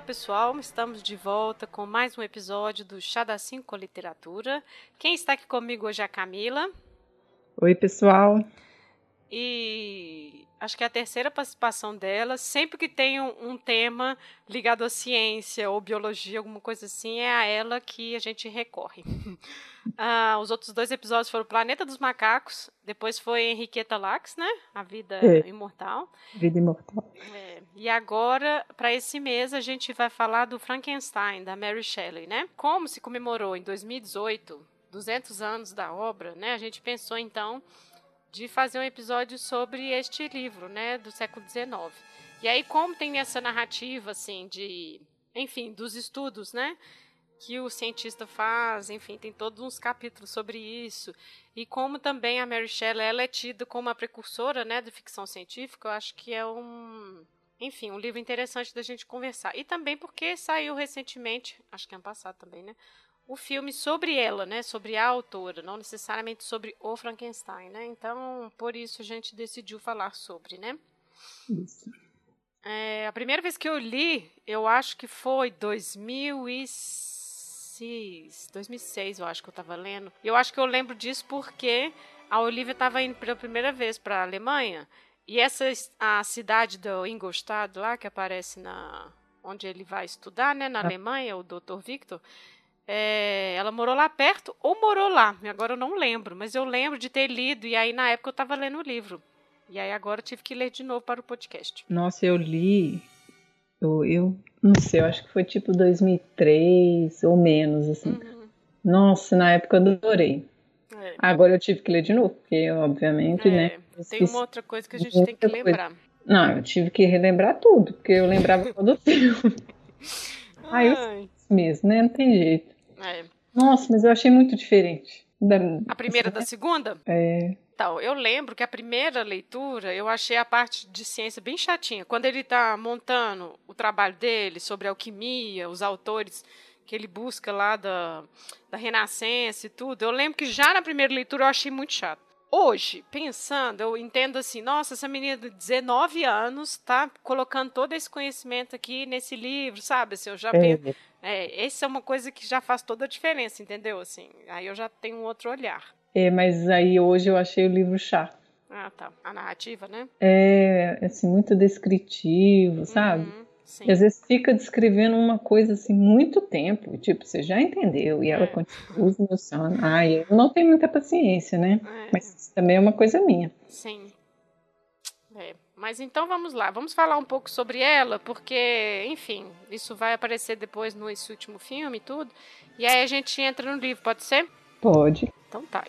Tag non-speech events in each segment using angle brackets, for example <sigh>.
Olá pessoal, estamos de volta com mais um episódio do Chá da Cinco Literatura. Quem está aqui comigo hoje é a Camila. Oi pessoal. E acho que é a terceira participação dela. Sempre que tem um, um, tema ligado à ciência ou biologia, alguma coisa assim, é a ela que a gente recorre. <laughs> ah, os outros dois episódios foram Planeta dos Macacos, depois foi Henriqueta Lacks, né? A Vida é. Imortal. Vida Imortal. É. E agora, para esse mês, a gente vai falar do Frankenstein, da Mary Shelley, né? Como se comemorou em 2018 200 anos da obra, né? A gente pensou então de fazer um episódio sobre este livro, né, do século XIX. E aí, como tem essa narrativa, assim, de, enfim, dos estudos, né, que o cientista faz, enfim, tem todos uns capítulos sobre isso. E como também a Mary Shelley ela é tida como a precursora, né, de ficção científica, eu acho que é um, enfim, um livro interessante da gente conversar. E também porque saiu recentemente, acho que ano passado também, né, o filme sobre ela, né, sobre a autora, não necessariamente sobre o Frankenstein, né? Então, por isso a gente decidiu falar sobre, né? Isso. É, a primeira vez que eu li, eu acho que foi 2006, 2006 eu acho que eu estava lendo. Eu acho que eu lembro disso porque a Olivia estava indo pela primeira vez para a Alemanha e essa a cidade do Ingolstadt lá que aparece na onde ele vai estudar, né, na ah. Alemanha, o Dr. Victor é, ela morou lá perto ou morou lá. Agora eu não lembro, mas eu lembro de ter lido e aí na época eu estava lendo o livro. E aí agora eu tive que ler de novo para o podcast. Nossa, eu li. Eu, eu não sei, eu acho que foi tipo 2003 ou menos, assim. Uhum. Nossa, na época eu adorei. É. Agora eu tive que ler de novo, porque obviamente, é, né? Tem uma outra coisa que a gente tem que lembrar. Coisa. Não, eu tive que relembrar tudo, porque eu lembrava <laughs> todo o filme. Aí eu mesmo, né? Não tem jeito. É. Nossa, mas eu achei muito diferente. Da... A primeira da segunda? É. Então, eu lembro que a primeira leitura eu achei a parte de ciência bem chatinha. Quando ele está montando o trabalho dele sobre alquimia, os autores que ele busca lá da, da Renascença e tudo, eu lembro que já na primeira leitura eu achei muito chato. Hoje, pensando, eu entendo assim, nossa, essa menina de 19 anos está colocando todo esse conhecimento aqui nesse livro, sabe? Assim, eu já é. penso, é, essa é uma coisa que já faz toda a diferença, entendeu? Assim, aí eu já tenho um outro olhar. É, mas aí hoje eu achei o livro chato. Ah, tá. A narrativa, né? É, assim, muito descritivo, sabe? Uhum. Sim. E às vezes fica descrevendo uma coisa assim muito tempo, tipo, você já entendeu, e ela é. continua esmiuçando. Ai, eu não tenho muita paciência, né? É. Mas também é uma coisa minha. Sim. É. Mas então vamos lá, vamos falar um pouco sobre ela, porque, enfim, isso vai aparecer depois no esse último filme e tudo. E aí a gente entra no livro, pode ser? Pode. Então tá.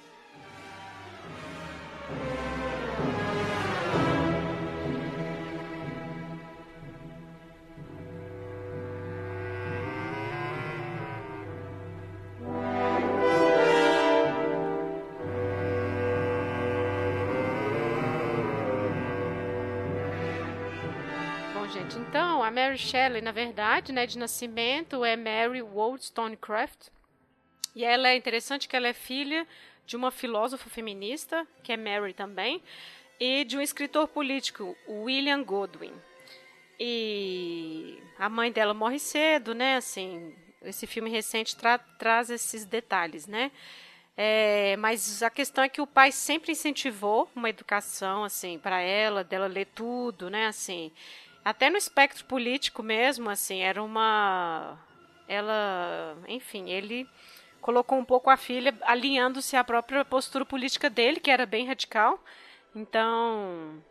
A Mary Shelley, na verdade, né, de nascimento, é Mary Wollstonecraft. E ela é interessante que ela é filha de uma filósofa feminista, que é Mary também, e de um escritor político, William Godwin. E a mãe dela morre cedo, né? Assim, esse filme recente tra traz esses detalhes, né? É, mas a questão é que o pai sempre incentivou uma educação assim para ela, dela ler tudo, né? Assim, até no espectro político mesmo, assim, era uma. Ela. Enfim, ele colocou um pouco a filha alinhando-se à própria postura política dele, que era bem radical. Então,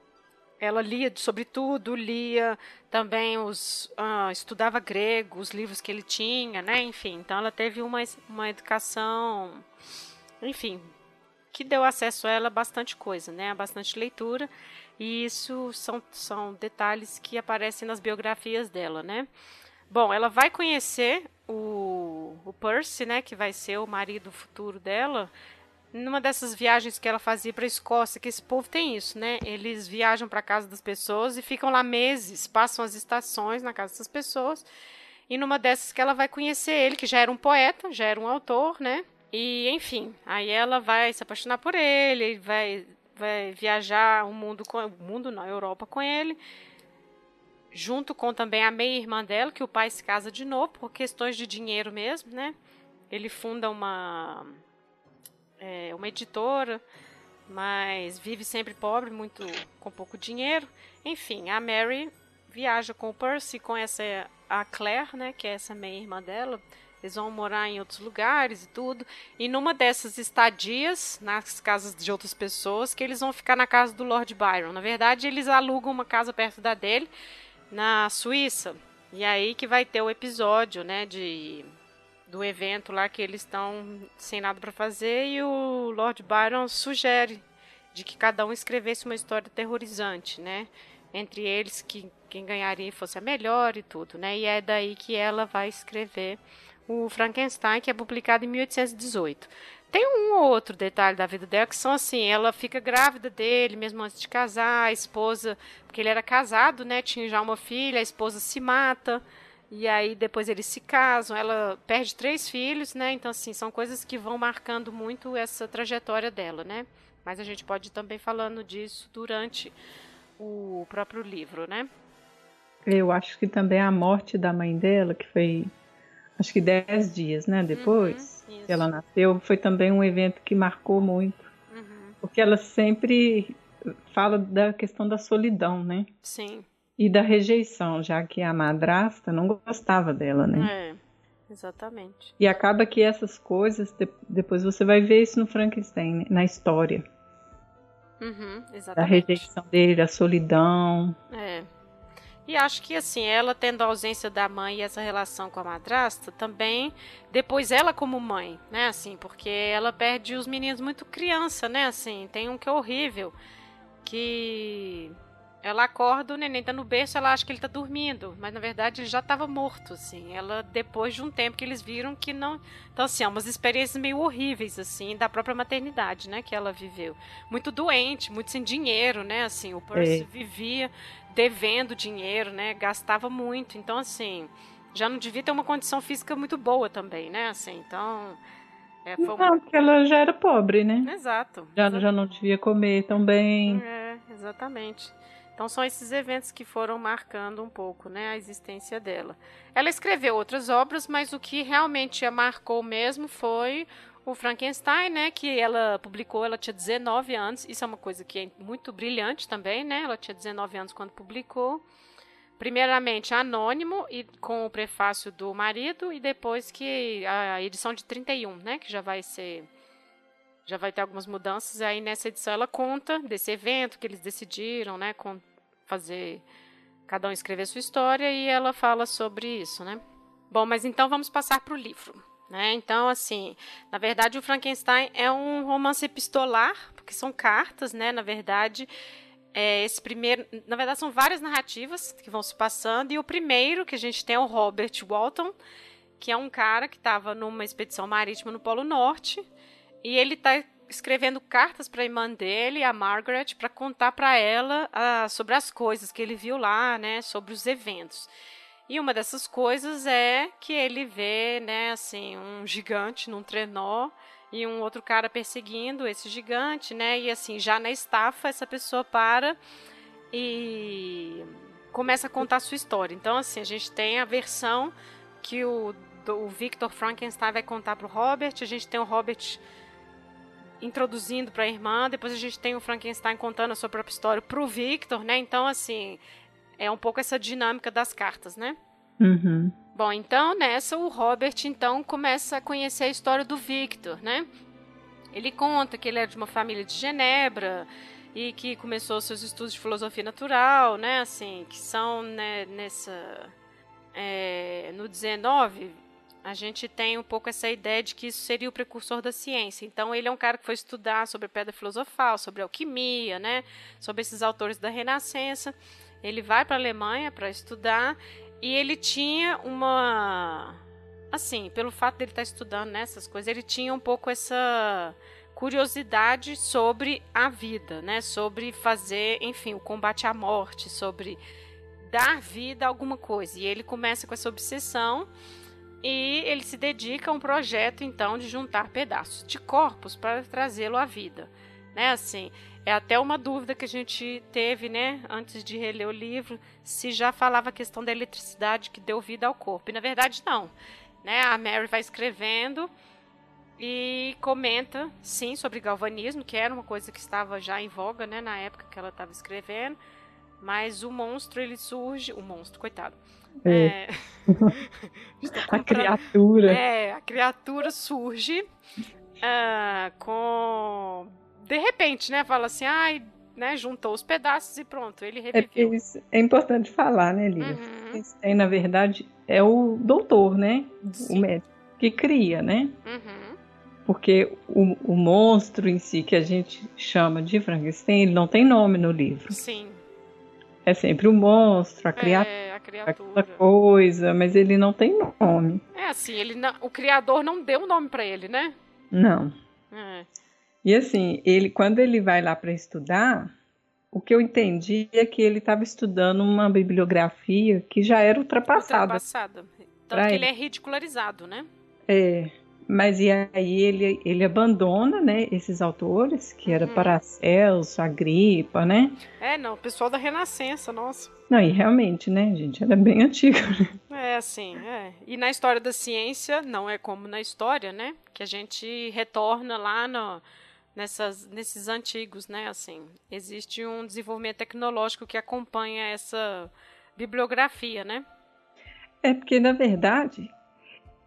ela lia sobre tudo, lia também os. Uh, estudava grego, os livros que ele tinha, né? Enfim, então ela teve uma, uma educação. Enfim, que deu acesso a ela bastante coisa, né? Bastante leitura. E isso são, são detalhes que aparecem nas biografias dela, né? Bom, ela vai conhecer o, o Percy, né, que vai ser o marido futuro dela, numa dessas viagens que ela fazia para a Escócia, que esse povo tem isso, né? Eles viajam para casa das pessoas e ficam lá meses, passam as estações na casa dessas pessoas. E numa dessas que ela vai conhecer ele, que já era um poeta, já era um autor, né? E enfim, aí ela vai se apaixonar por ele, vai vai viajar o mundo com o mundo na Europa com ele. junto com também a meia irmã dela, que o pai se casa de novo por questões de dinheiro mesmo, né? Ele funda uma é, uma editora, mas vive sempre pobre, muito com pouco dinheiro. Enfim, a Mary viaja com o Percy, conhece a Claire, né, que é essa meia irmã dela. Eles vão morar em outros lugares e tudo. E numa dessas estadias, nas casas de outras pessoas, que eles vão ficar na casa do Lord Byron. Na verdade, eles alugam uma casa perto da dele na Suíça. E aí que vai ter o episódio, né, de do evento lá que eles estão sem nada para fazer e o Lord Byron sugere de que cada um escrevesse uma história aterrorizante, né? Entre eles que quem ganharia fosse a melhor e tudo, né? E é daí que ela vai escrever o Frankenstein, que é publicado em 1818. Tem um ou outro detalhe da vida dela que são assim, ela fica grávida dele mesmo antes de casar, a esposa, porque ele era casado, né, tinha já uma filha, a esposa se mata, e aí depois eles se casam, ela perde três filhos, né? Então assim, são coisas que vão marcando muito essa trajetória dela, né? Mas a gente pode ir também falando disso durante o próprio livro, né? Eu acho que também a morte da mãe dela, que foi acho que dez dias, né? Depois uhum, que ela nasceu, foi também um evento que marcou muito. Uhum. Porque ela sempre fala da questão da solidão, né? Sim. E da rejeição, já que a madrasta não gostava dela, né? É, exatamente. E acaba que essas coisas, depois você vai ver isso no Frankenstein, na história. Uhum, exatamente. Da rejeição dele, da solidão. É. E acho que assim, ela tendo a ausência da mãe e essa relação com a madrasta, também depois ela como mãe, né, assim, porque ela perde os meninos muito criança, né, assim, tem um que é horrível, que ela acorda, o neném tá no berço, ela acha que ele tá dormindo, mas na verdade ele já estava morto, assim. Ela, depois de um tempo que eles viram que não. Então, assim, é umas experiências meio horríveis, assim, da própria maternidade, né, que ela viveu. Muito doente, muito sem dinheiro, né, assim. O Percy é. vivia devendo dinheiro, né, gastava muito. Então, assim, já não devia ter uma condição física muito boa também, né, assim. Então. É, foi. Não, porque ela já era pobre, né? Exato. Já, já não devia comer tão bem. É, exatamente. Então são esses eventos que foram marcando um pouco, né, a existência dela. Ela escreveu outras obras, mas o que realmente a marcou mesmo foi o Frankenstein, né, que ela publicou, ela tinha 19 anos. Isso é uma coisa que é muito brilhante também, né? Ela tinha 19 anos quando publicou. Primeiramente anônimo e com o prefácio do marido e depois que a edição de 31, né, que já vai ser já vai ter algumas mudanças. Aí nessa edição ela conta desse evento que eles decidiram, né, com, fazer cada um escrever sua história e ela fala sobre isso, né? Bom, mas então vamos passar para o livro. Né? Então, assim, na verdade, o Frankenstein é um romance epistolar, porque são cartas, né? Na verdade, é esse primeiro, na verdade, são várias narrativas que vão se passando, e o primeiro que a gente tem é o Robert Walton, que é um cara que estava numa expedição marítima no Polo Norte, e ele está escrevendo cartas para a irmã dele, a Margaret, para contar para ela uh, sobre as coisas que ele viu lá, né, sobre os eventos. E uma dessas coisas é que ele vê, né, assim, um gigante num trenó e um outro cara perseguindo esse gigante, né? E assim, já na estafa essa pessoa para e começa a contar a sua história. Então, assim, a gente tem a versão que o, o Victor Frankenstein vai contar para o Robert, a gente tem o Robert introduzindo para a irmã, depois a gente tem o Frankenstein contando a sua própria história para o Victor, né? Então, assim, é um pouco essa dinâmica das cartas, né? Uhum. Bom, então nessa o Robert então começa a conhecer a história do Victor, né? Ele conta que ele é de uma família de Genebra e que começou seus estudos de filosofia natural, né? Assim, que são né, nessa é, no 19 a gente tem um pouco essa ideia de que isso seria o precursor da ciência. Então, ele é um cara que foi estudar sobre pedra filosofal, sobre alquimia, né? Sobre esses autores da Renascença. Ele vai para a Alemanha para estudar e ele tinha uma. Assim, pelo fato dele estar tá estudando nessas coisas, ele tinha um pouco essa curiosidade sobre a vida, né? Sobre fazer, enfim, o combate à morte, sobre dar vida a alguma coisa. E ele começa com essa obsessão e ele se dedica a um projeto então de juntar pedaços de corpos para trazê-lo à vida. né? Assim, é até uma dúvida que a gente teve, né, antes de reler o livro, se já falava a questão da eletricidade que deu vida ao corpo. E na verdade não, né? A Mary vai escrevendo e comenta, sim, sobre galvanismo, que era uma coisa que estava já em voga, né, na época que ela estava escrevendo. Mas o monstro ele surge, o monstro, coitado. É. É... <laughs> a criatura. É, a criatura surge uh, com de repente, né? Fala assim, ai, né? Juntou os pedaços e pronto, ele é reviveu. É, é importante falar, né, Lívia? Uhum. Tem, na verdade, é o doutor, né? Sim. O médico que cria, né? Uhum. Porque o, o monstro em si, que a gente chama de Frankenstein, ele não tem nome no livro. Sim. É sempre o monstro, a criatura. É, criatura. coisa, mas ele não tem nome. É assim, ele não, o criador não deu nome para ele, né? Não. É. E assim, ele quando ele vai lá para estudar, o que eu entendi é que ele estava estudando uma bibliografia que já era ultrapassada. Ultrapassada. Tanto que ele. ele é ridicularizado, né? É. Mas e aí ele, ele abandona, né, esses autores, que era uhum. Paracelso, Agripa, né? É, não, o pessoal da Renascença, nossa. Não, e realmente, né, gente, era bem <laughs> antigo. Né? É, assim, é. E na história da ciência, não é como na história, né, que a gente retorna lá no, nessas, nesses antigos, né, assim. Existe um desenvolvimento tecnológico que acompanha essa bibliografia, né? É porque, na verdade,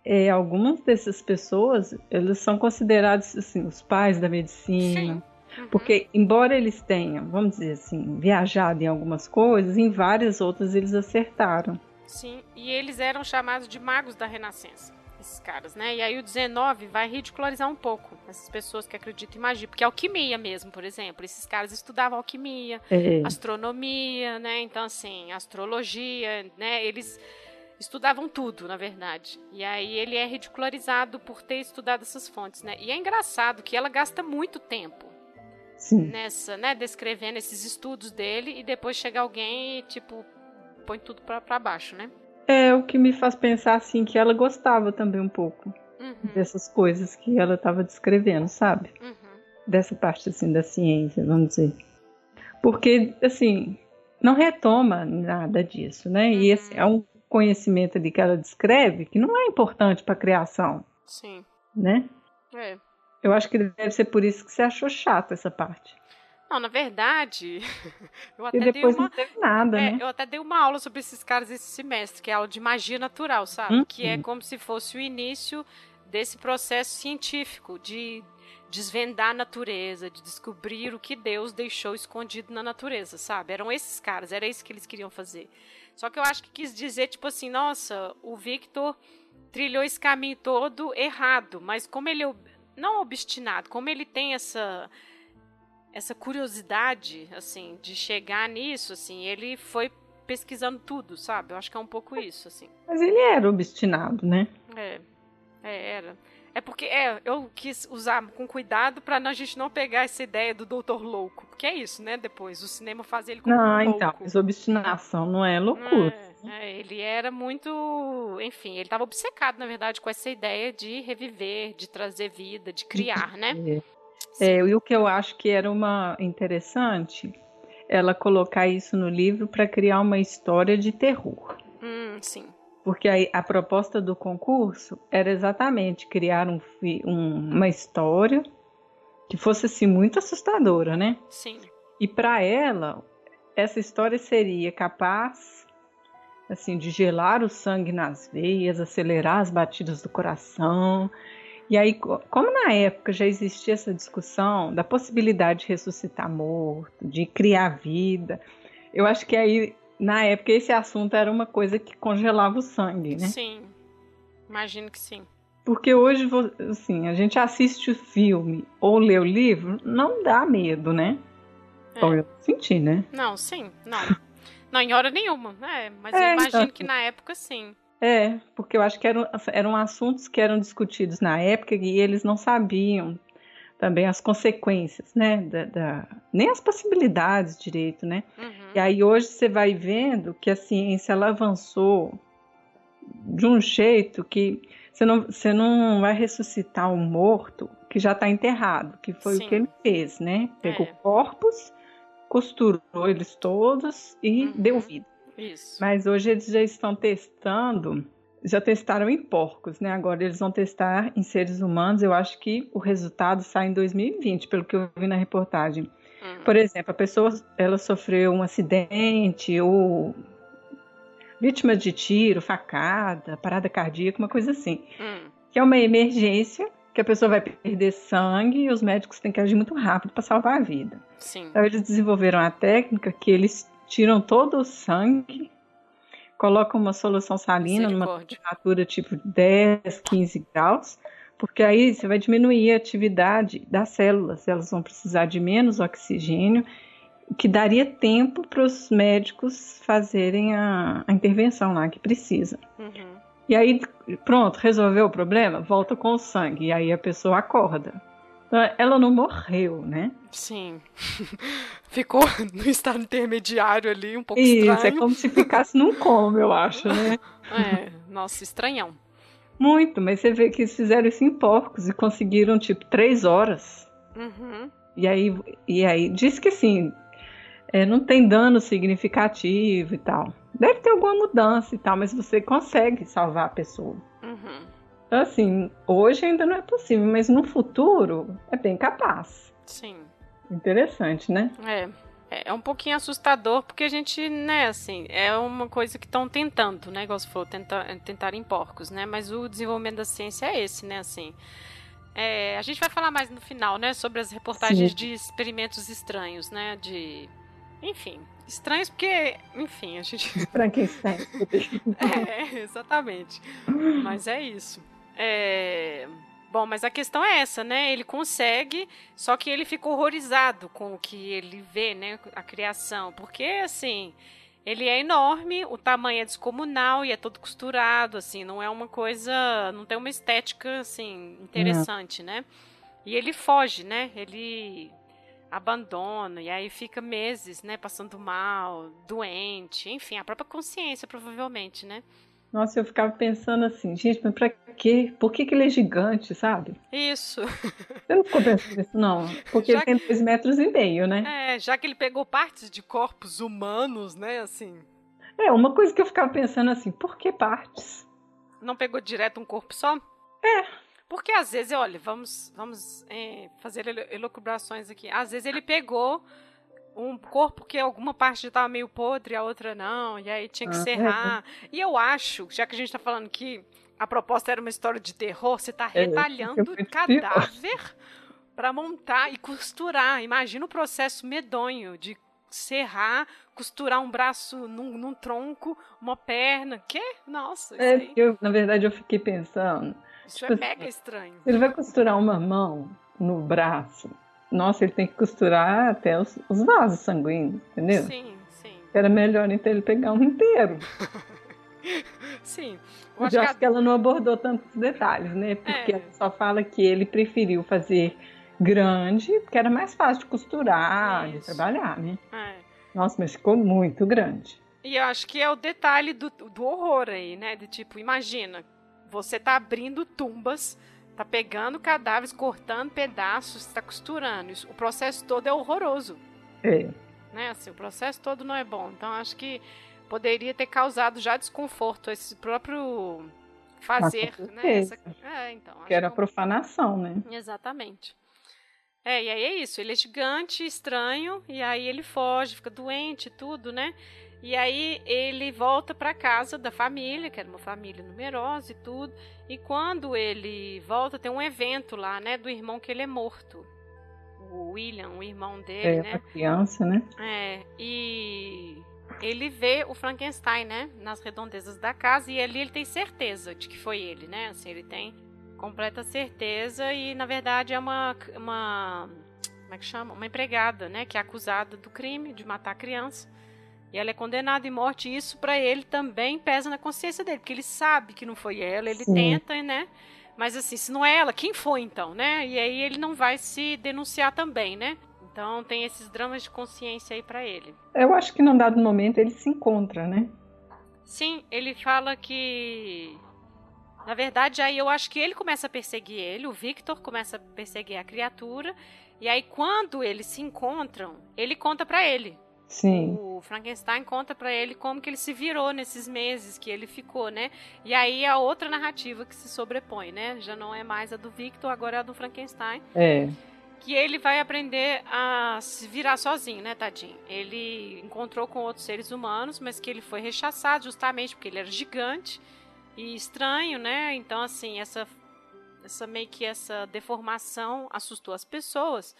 é, algumas dessas pessoas, eles são considerados assim, os pais da medicina. Uhum. Porque, embora eles tenham, vamos dizer assim, viajado em algumas coisas, em várias outras eles acertaram. Sim, e eles eram chamados de magos da Renascença, esses caras, né? E aí o 19 vai ridicularizar um pouco essas pessoas que acreditam em magia, porque alquimia mesmo, por exemplo, esses caras estudavam alquimia, é. astronomia, né? Então, assim, astrologia, né? Eles estudavam tudo, na verdade. E aí ele é ridicularizado por ter estudado essas fontes, né? E é engraçado que ela gasta muito tempo Sim. nessa, né, descrevendo esses estudos dele e depois chega alguém e tipo põe tudo para baixo, né? É o que me faz pensar assim que ela gostava também um pouco uhum. dessas coisas que ela estava descrevendo, sabe? Uhum. Dessa parte assim da ciência, vamos dizer. Porque assim, não retoma nada disso, né? Uhum. E esse é um conhecimento ali que ela descreve que não é importante para a criação. Sim. Né? É. Eu acho que deve ser por isso que você achou chata essa parte. Não, na verdade, <laughs> eu até e depois dei uma, não teve nada, é, né? Eu até dei uma aula sobre esses caras esse semestre, que é aula de magia natural, sabe? Uhum. Que é como se fosse o início desse processo científico de desvendar a natureza, de descobrir o que Deus deixou escondido na natureza, sabe? Eram esses caras, era isso que eles queriam fazer. Só que eu acho que quis dizer, tipo assim, nossa, o Victor trilhou esse caminho todo errado, mas como ele é não obstinado, como ele tem essa essa curiosidade, assim, de chegar nisso, assim, ele foi pesquisando tudo, sabe? Eu acho que é um pouco isso, assim. Mas ele era obstinado, né? É, é era. É porque é, eu quis usar com cuidado para a gente não pegar essa ideia do doutor louco. Porque é isso, né? Depois, o cinema faz ele como não, um louco. então, mas obstinação não é loucura. É, é, ele era muito. Enfim, ele estava obcecado, na verdade, com essa ideia de reviver, de trazer vida, de criar, né? É, e o que eu acho que era uma interessante ela colocar isso no livro para criar uma história de terror. Hum, sim. Porque a, a proposta do concurso era exatamente criar um, um, uma história que fosse assim muito assustadora, né? Sim. E para ela, essa história seria capaz assim de gelar o sangue nas veias, acelerar as batidas do coração. E aí, como na época já existia essa discussão da possibilidade de ressuscitar morto, de criar vida, eu acho que aí na época esse assunto era uma coisa que congelava o sangue, né? Sim, imagino que sim. Porque hoje, assim, a gente assiste o filme ou lê o livro, não dá medo, né? É. Então eu senti, né? Não, sim, não. não, em hora nenhuma, né? Mas é, eu imagino então... que na época sim. É, porque eu acho que eram, eram assuntos que eram discutidos na época e eles não sabiam também as consequências, né? Da, da, nem as possibilidades direito, né? Uhum. E aí hoje você vai vendo que a ciência ela avançou de um jeito que você não, você não vai ressuscitar um morto que já está enterrado, que foi Sim. o que ele fez, né? Pegou é. corpos, costurou eles todos e uhum. deu vida. Isso. Mas hoje eles já estão testando, já testaram em porcos, né? Agora eles vão testar em seres humanos. Eu acho que o resultado sai em 2020, pelo que eu vi na reportagem. Uhum. Por exemplo, a pessoa ela sofreu um acidente ou vítima de tiro, facada, parada cardíaca, uma coisa assim. Uhum. Que é uma emergência que a pessoa vai perder sangue e os médicos têm que agir muito rápido para salvar a vida. Sim. Então eles desenvolveram a técnica que eles tiram todo o sangue, colocam uma solução salina numa temperatura tipo 10, 15 graus, porque aí você vai diminuir a atividade das células, elas vão precisar de menos oxigênio, que daria tempo para os médicos fazerem a, a, intervenção lá que precisa. Uhum. E aí, pronto, resolveu o problema, volta com o sangue, e aí a pessoa acorda. Então, ela não morreu, né? Sim. <laughs> Ficou <laughs> no estado intermediário ali, um pouco Isso, estranho. Isso, é como se ficasse num coma, eu acho, né? <laughs> É, nossa, estranhão. Muito, mas você vê que eles fizeram isso em porcos e conseguiram, tipo, três horas. Uhum. E aí, e aí, diz que assim, é, não tem dano significativo e tal. Deve ter alguma mudança e tal, mas você consegue salvar a pessoa. Uhum. Então, assim, hoje ainda não é possível, mas no futuro é bem capaz. Sim. Interessante, né? É. É, é um pouquinho assustador, porque a gente, né, assim, é uma coisa que estão tentando, né, igual você falou, tentar, tentar em porcos, né, mas o desenvolvimento da ciência é esse, né, assim. É, a gente vai falar mais no final, né, sobre as reportagens Sim. de experimentos estranhos, né, de... Enfim, estranhos porque, enfim, a gente... <laughs> Frankenstein. <laughs> é, exatamente. Mas é isso. É... Bom, mas a questão é essa, né? Ele consegue, só que ele fica horrorizado com o que ele vê, né? A criação. Porque, assim, ele é enorme, o tamanho é descomunal e é todo costurado, assim, não é uma coisa. Não tem uma estética, assim, interessante, né? E ele foge, né? Ele abandona e aí fica meses, né? Passando mal, doente, enfim, a própria consciência, provavelmente, né? Nossa, eu ficava pensando assim, gente, mas pra quê? Por que, que ele é gigante, sabe? Isso. <laughs> Você não ficou pensando nisso, não? Porque já ele tem dois metros e meio, né? É, já que ele pegou partes de corpos humanos, né, assim. É, uma coisa que eu ficava pensando assim, por que partes? Não pegou direto um corpo só? É. Porque às vezes, olha, vamos, vamos é, fazer elucubrações aqui. Às vezes ele pegou um corpo que alguma parte estava meio podre, a outra não, e aí tinha que ah, serrar. É. E eu acho, já que a gente está falando que a proposta era uma história de terror, você está é, retalhando é, cadáver para montar e costurar. Imagina o processo medonho de serrar, costurar um braço num, num tronco, uma perna. Que? Nossa. É, eu, na verdade, eu fiquei pensando. Isso tipo, é mega estranho. Ele vai costurar uma mão no braço nossa, ele tem que costurar até os, os vasos sanguíneos, entendeu? Sim, sim. Era melhor então ele pegar um inteiro. <laughs> sim. Eu, acho, acho que, ela não abordou tantos detalhes, né? Porque é. ela só fala que ele preferiu fazer grande, porque era mais fácil de costurar, Isso. de trabalhar, né? É. Nossa, mas ficou muito grande. E eu acho que é o detalhe do, do horror aí, né? De tipo, imagina, você tá abrindo tumbas Tá pegando cadáveres, cortando pedaços, está costurando. Isso, o processo todo é horroroso. É. Né? Assim, o processo todo não é bom. Então acho que poderia ter causado já desconforto esse próprio fazer, né? Essa... É, então. Que era que... profanação, né? Exatamente. É, e aí é isso, ele é gigante, estranho, e aí ele foge, fica doente e tudo, né? E aí ele volta para casa da família, que era uma família numerosa e tudo. E quando ele volta, tem um evento lá, né, do irmão que ele é morto. O William, o irmão dele, é, né? Criança, né? É, e ele vê o Frankenstein, né, nas redondezas da casa e ali ele tem certeza de que foi ele, né? Assim, ele tem completa certeza e na verdade é uma uma como é que chama? Uma empregada, né, que é acusada do crime de matar a criança. E ela é condenada em morte, e isso para ele também pesa na consciência dele, porque ele sabe que não foi ela, ele Sim. tenta, né? Mas assim, se não é ela, quem foi então, né? E aí ele não vai se denunciar também, né? Então tem esses dramas de consciência aí para ele. Eu acho que num dado momento ele se encontra, né? Sim, ele fala que Na verdade, aí eu acho que ele começa a perseguir ele, o Victor começa a perseguir a criatura, e aí quando eles se encontram, ele conta para ele. Sim. O Frankenstein conta para ele como que ele se virou nesses meses que ele ficou, né? E aí a outra narrativa que se sobrepõe, né? Já não é mais a do Victor, agora é a do Frankenstein. É. Que ele vai aprender a se virar sozinho, né, tadinho? Ele encontrou com outros seres humanos, mas que ele foi rechaçado justamente porque ele era gigante e estranho, né? Então, assim, essa, essa meio que essa deformação assustou as pessoas.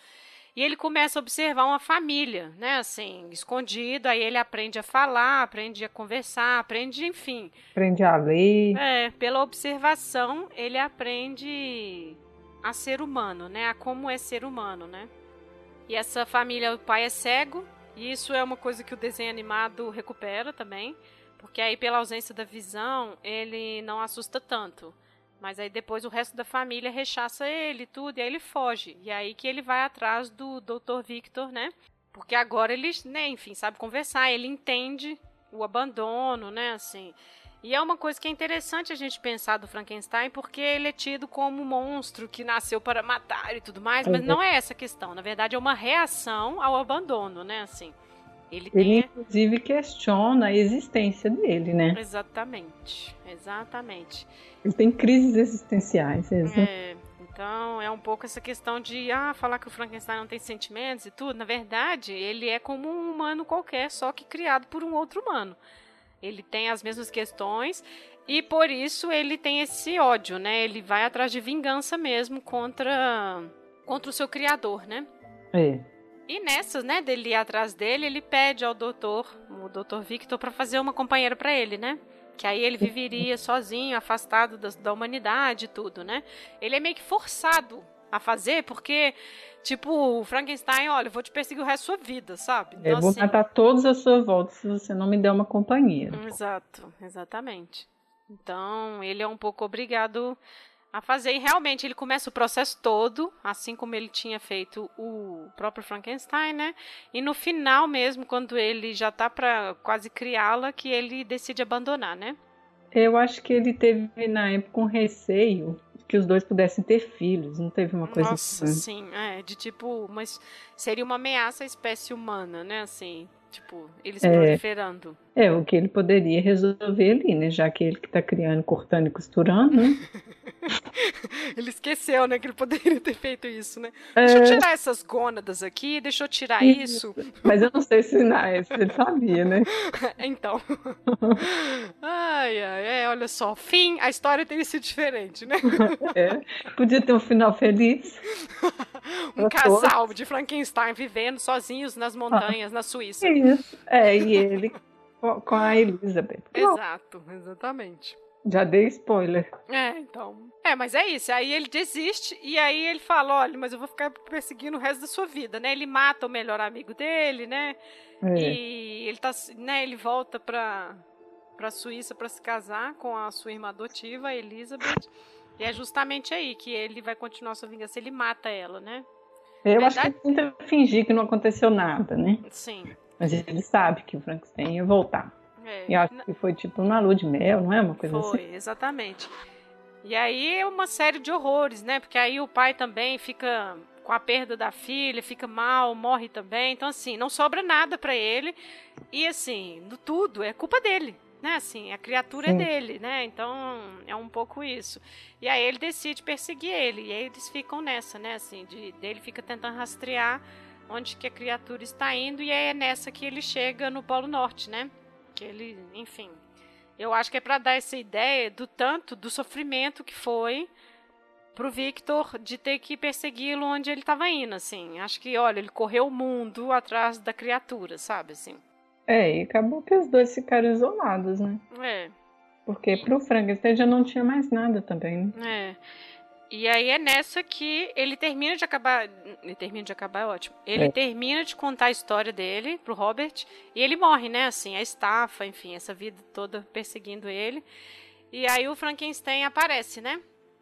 E ele começa a observar uma família, né, assim, escondido, aí ele aprende a falar, aprende a conversar, aprende, enfim. Aprende a ler. É, pela observação, ele aprende a ser humano, né, a como é ser humano, né. E essa família, o pai é cego, e isso é uma coisa que o desenho animado recupera também. Porque aí, pela ausência da visão, ele não assusta tanto. Mas aí depois o resto da família rechaça ele tudo, e aí ele foge. E aí que ele vai atrás do Dr. Victor, né? Porque agora ele, né, enfim, sabe conversar, ele entende o abandono, né, assim. E é uma coisa que é interessante a gente pensar do Frankenstein, porque ele é tido como um monstro que nasceu para matar e tudo mais, mas uhum. não é essa a questão. Na verdade, é uma reação ao abandono, né, assim. Ele, tem... ele, inclusive, questiona a existência dele, né? Exatamente, exatamente. Ele tem crises existenciais. É, então, é um pouco essa questão de ah, falar que o Frankenstein não tem sentimentos e tudo. Na verdade, ele é como um humano qualquer, só que criado por um outro humano. Ele tem as mesmas questões e por isso ele tem esse ódio, né? Ele vai atrás de vingança mesmo contra contra o seu criador, né? É. E nessas, né, dele ir atrás dele, ele pede ao doutor, o doutor Victor, para fazer uma companheira para ele, né? Que aí ele viveria sozinho, afastado da, da humanidade e tudo, né? Ele é meio que forçado a fazer, porque, tipo, o Frankenstein, olha, eu vou te perseguir o resto da sua vida, sabe? Então, eu vou assim... matar todos a sua volta se você não me der uma companheira. Exato, exatamente. Então, ele é um pouco obrigado a fazer. E realmente ele começa o processo todo, assim como ele tinha feito o próprio Frankenstein, né? E no final mesmo, quando ele já tá para quase criá-la, que ele decide abandonar, né? Eu acho que ele teve na época um receio que os dois pudessem ter filhos, não teve uma coisa Nossa, assim. sim, é, de tipo, mas seria uma ameaça à espécie humana, né, assim, tipo, eles é. proliferando. É, o que ele poderia resolver ali, né? Já que ele que tá criando, cortando e costurando, né? <laughs> ele esqueceu, né? Que ele poderia ter feito isso, né? É... Deixa eu tirar essas gônadas aqui, deixa eu tirar isso. Mas eu não sei se, não, se ele sabia, né? <laughs> então. ai, ai, é, olha só. Fim, a história teria sido diferente, né? <laughs> é. Podia ter um final feliz. um casal de Frankenstein vivendo sozinhos nas montanhas, ah, na Suíça. Isso. É, e ele com a Elizabeth. Exato, exatamente. Já dei spoiler. É, então. É, mas é isso. Aí ele desiste e aí ele fala: olha, mas eu vou ficar perseguindo o resto da sua vida, né? Ele mata o melhor amigo dele, né? É. E ele tá, né? Ele volta pra, pra Suíça para se casar com a sua irmã adotiva, a Elizabeth. E é justamente aí que ele vai continuar sua vingança. Ele mata ela, né? Eu acho que ele tenta fingir que não aconteceu nada, né? Sim. Mas ele sabe que o Frankenstein ia voltar. É. E acho que foi tipo uma lua de mel, não é? Uma coisa foi, assim. Foi, exatamente. E aí é uma série de horrores, né? Porque aí o pai também fica com a perda da filha, fica mal, morre também. Então, assim, não sobra nada para ele. E, assim, no tudo é culpa dele, né? Assim, a criatura é Sim. é dele, né? Então, é um pouco isso. E aí ele decide perseguir ele. E aí eles ficam nessa, né? Assim, de, dele fica tentando rastrear onde que a criatura está indo e é nessa que ele chega no Polo Norte, né? Que ele, enfim, eu acho que é para dar essa ideia do tanto do sofrimento que foi pro Victor de ter que persegui-lo onde ele estava indo, assim. Acho que, olha, ele correu o mundo atrás da criatura, sabe, assim. É, e acabou que os dois ficaram isolados, né? É. Porque pro Frankenstein já não tinha mais nada também. Né? É. E aí é nessa que ele termina de acabar. Ele termina de acabar, é ótimo. Ele é. termina de contar a história dele pro Robert. E ele morre, né? Assim, a estafa, enfim, essa vida toda perseguindo ele. E aí o Frankenstein aparece, né?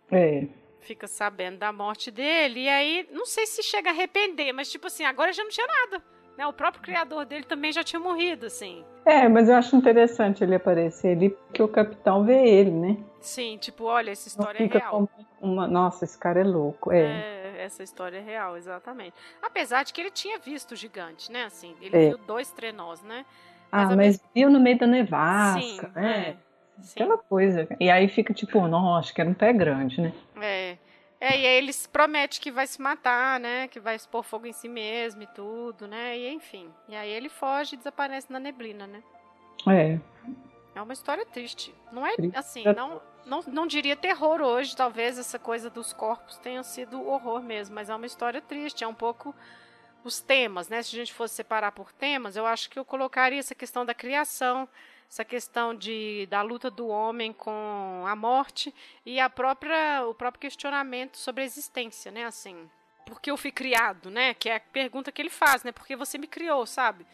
É. Fica sabendo da morte dele. E aí, não sei se chega a arrepender, mas tipo assim, agora já não tinha nada. Né? O próprio criador dele também já tinha morrido, assim. É, mas eu acho interessante ele aparecer ali, porque o capitão vê ele, né? Sim, tipo, olha, essa história é real. Uma... Nossa, esse cara é louco, é. é. essa história é real, exatamente. Apesar de que ele tinha visto o gigante, né? Assim, ele é. viu dois trenós, né? Mas ah, mas viu no meio da nevasca, Sim, né? É. Aquela coisa. E aí fica tipo, nossa, que era um pé grande, né? É. É, e aí eles promete que vai se matar, né? Que vai expor fogo em si mesmo e tudo, né? E enfim. E aí ele foge e desaparece na neblina, né? É. É uma história triste. Não é assim, não, não, não diria terror hoje, talvez essa coisa dos corpos tenha sido horror mesmo, mas é uma história triste, é um pouco os temas, né? Se a gente fosse separar por temas, eu acho que eu colocaria essa questão da criação, essa questão de, da luta do homem com a morte e a própria, o próprio questionamento sobre a existência, né? Assim, por que eu fui criado, né? Que é a pergunta que ele faz, né? Por que você me criou, sabe?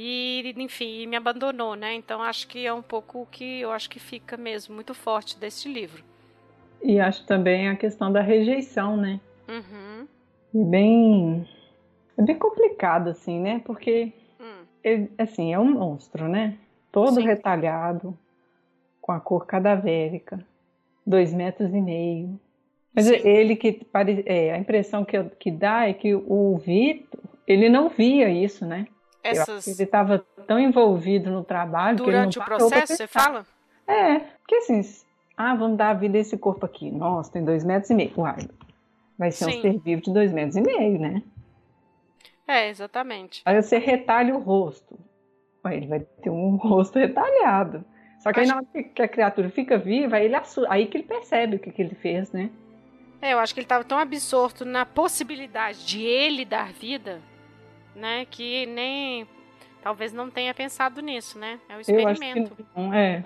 E, enfim, me abandonou, né? Então acho que é um pouco o que eu acho que fica mesmo muito forte desse livro. E acho também a questão da rejeição, né? Uhum. bem, é bem complicado, assim, né? Porque, hum. ele, assim, é um monstro, né? todo Sim. retalhado, com a cor cadavérica, dois metros e meio. Mas Sim. ele que é, a impressão que, que dá é que o Vitor ele não via isso, né? Essas... ele estava tão envolvido no trabalho durante o processo, você fala? É, porque assim, ah, vamos dar a vida a esse corpo aqui. Nossa, tem dois metros e meio. Uai, vai ser Sim. um ser vivo de dois metros e meio, né? É, exatamente. Aí você retalha o rosto ele vai ter um <laughs> rosto retalhado. Só que acho... aí na hora que a criatura fica viva, aí, ele aí que ele percebe o que, que ele fez, né? É, eu acho que ele estava tão absorto na possibilidade de ele dar vida, né, que nem talvez não tenha pensado nisso, né? É o experimento. Não, é.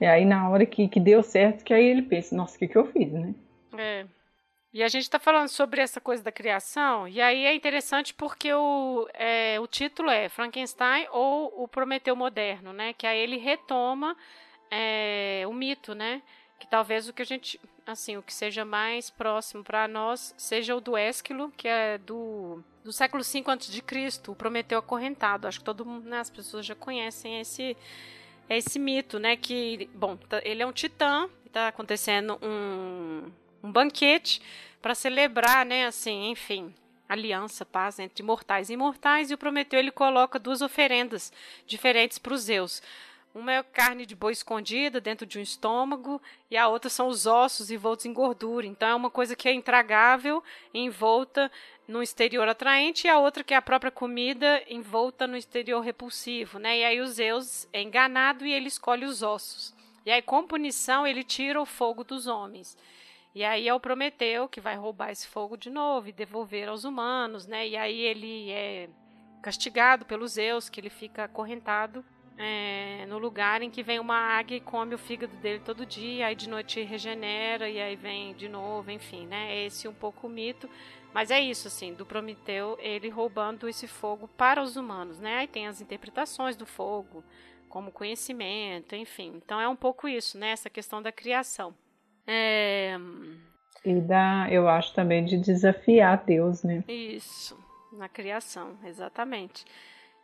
E aí na hora que, que deu certo, que aí ele pensa, nossa, o que, que eu fiz, né? É. E a gente está falando sobre essa coisa da criação, e aí é interessante porque o, é, o título é Frankenstein ou o Prometeu Moderno, né? Que aí ele retoma é, o mito, né? Que talvez o que a gente, assim, o que seja mais próximo para nós seja o do Ésquilo, que é do, do século V a.C., o Prometeu acorrentado. Acho que todo mundo, né, as pessoas já conhecem esse, esse mito, né? Que, bom, tá, ele é um titã, está acontecendo um um banquete para celebrar, né, assim, enfim, aliança, paz entre mortais e imortais, e o Prometeu ele coloca duas oferendas diferentes para os Zeus. Uma é carne de boi escondida dentro de um estômago e a outra são os ossos envoltos em gordura. Então é uma coisa que é intragável, envolta no exterior atraente, e a outra que é a própria comida envolta no exterior repulsivo, né? E aí o Zeus é enganado e ele escolhe os ossos. E aí com punição ele tira o fogo dos homens. E aí é o Prometeu que vai roubar esse fogo de novo e devolver aos humanos, né? E aí ele é castigado pelos Zeus, que ele fica acorrentado é, no lugar em que vem uma águia e come o fígado dele todo dia, aí de noite regenera e aí vem de novo, enfim, né? É esse um pouco o mito. Mas é isso, assim, do Prometeu, ele roubando esse fogo para os humanos, né? Aí tem as interpretações do fogo, como conhecimento, enfim. Então é um pouco isso, né? Essa questão da criação. É... E dá, eu acho também de desafiar Deus, né? Isso, na criação, exatamente.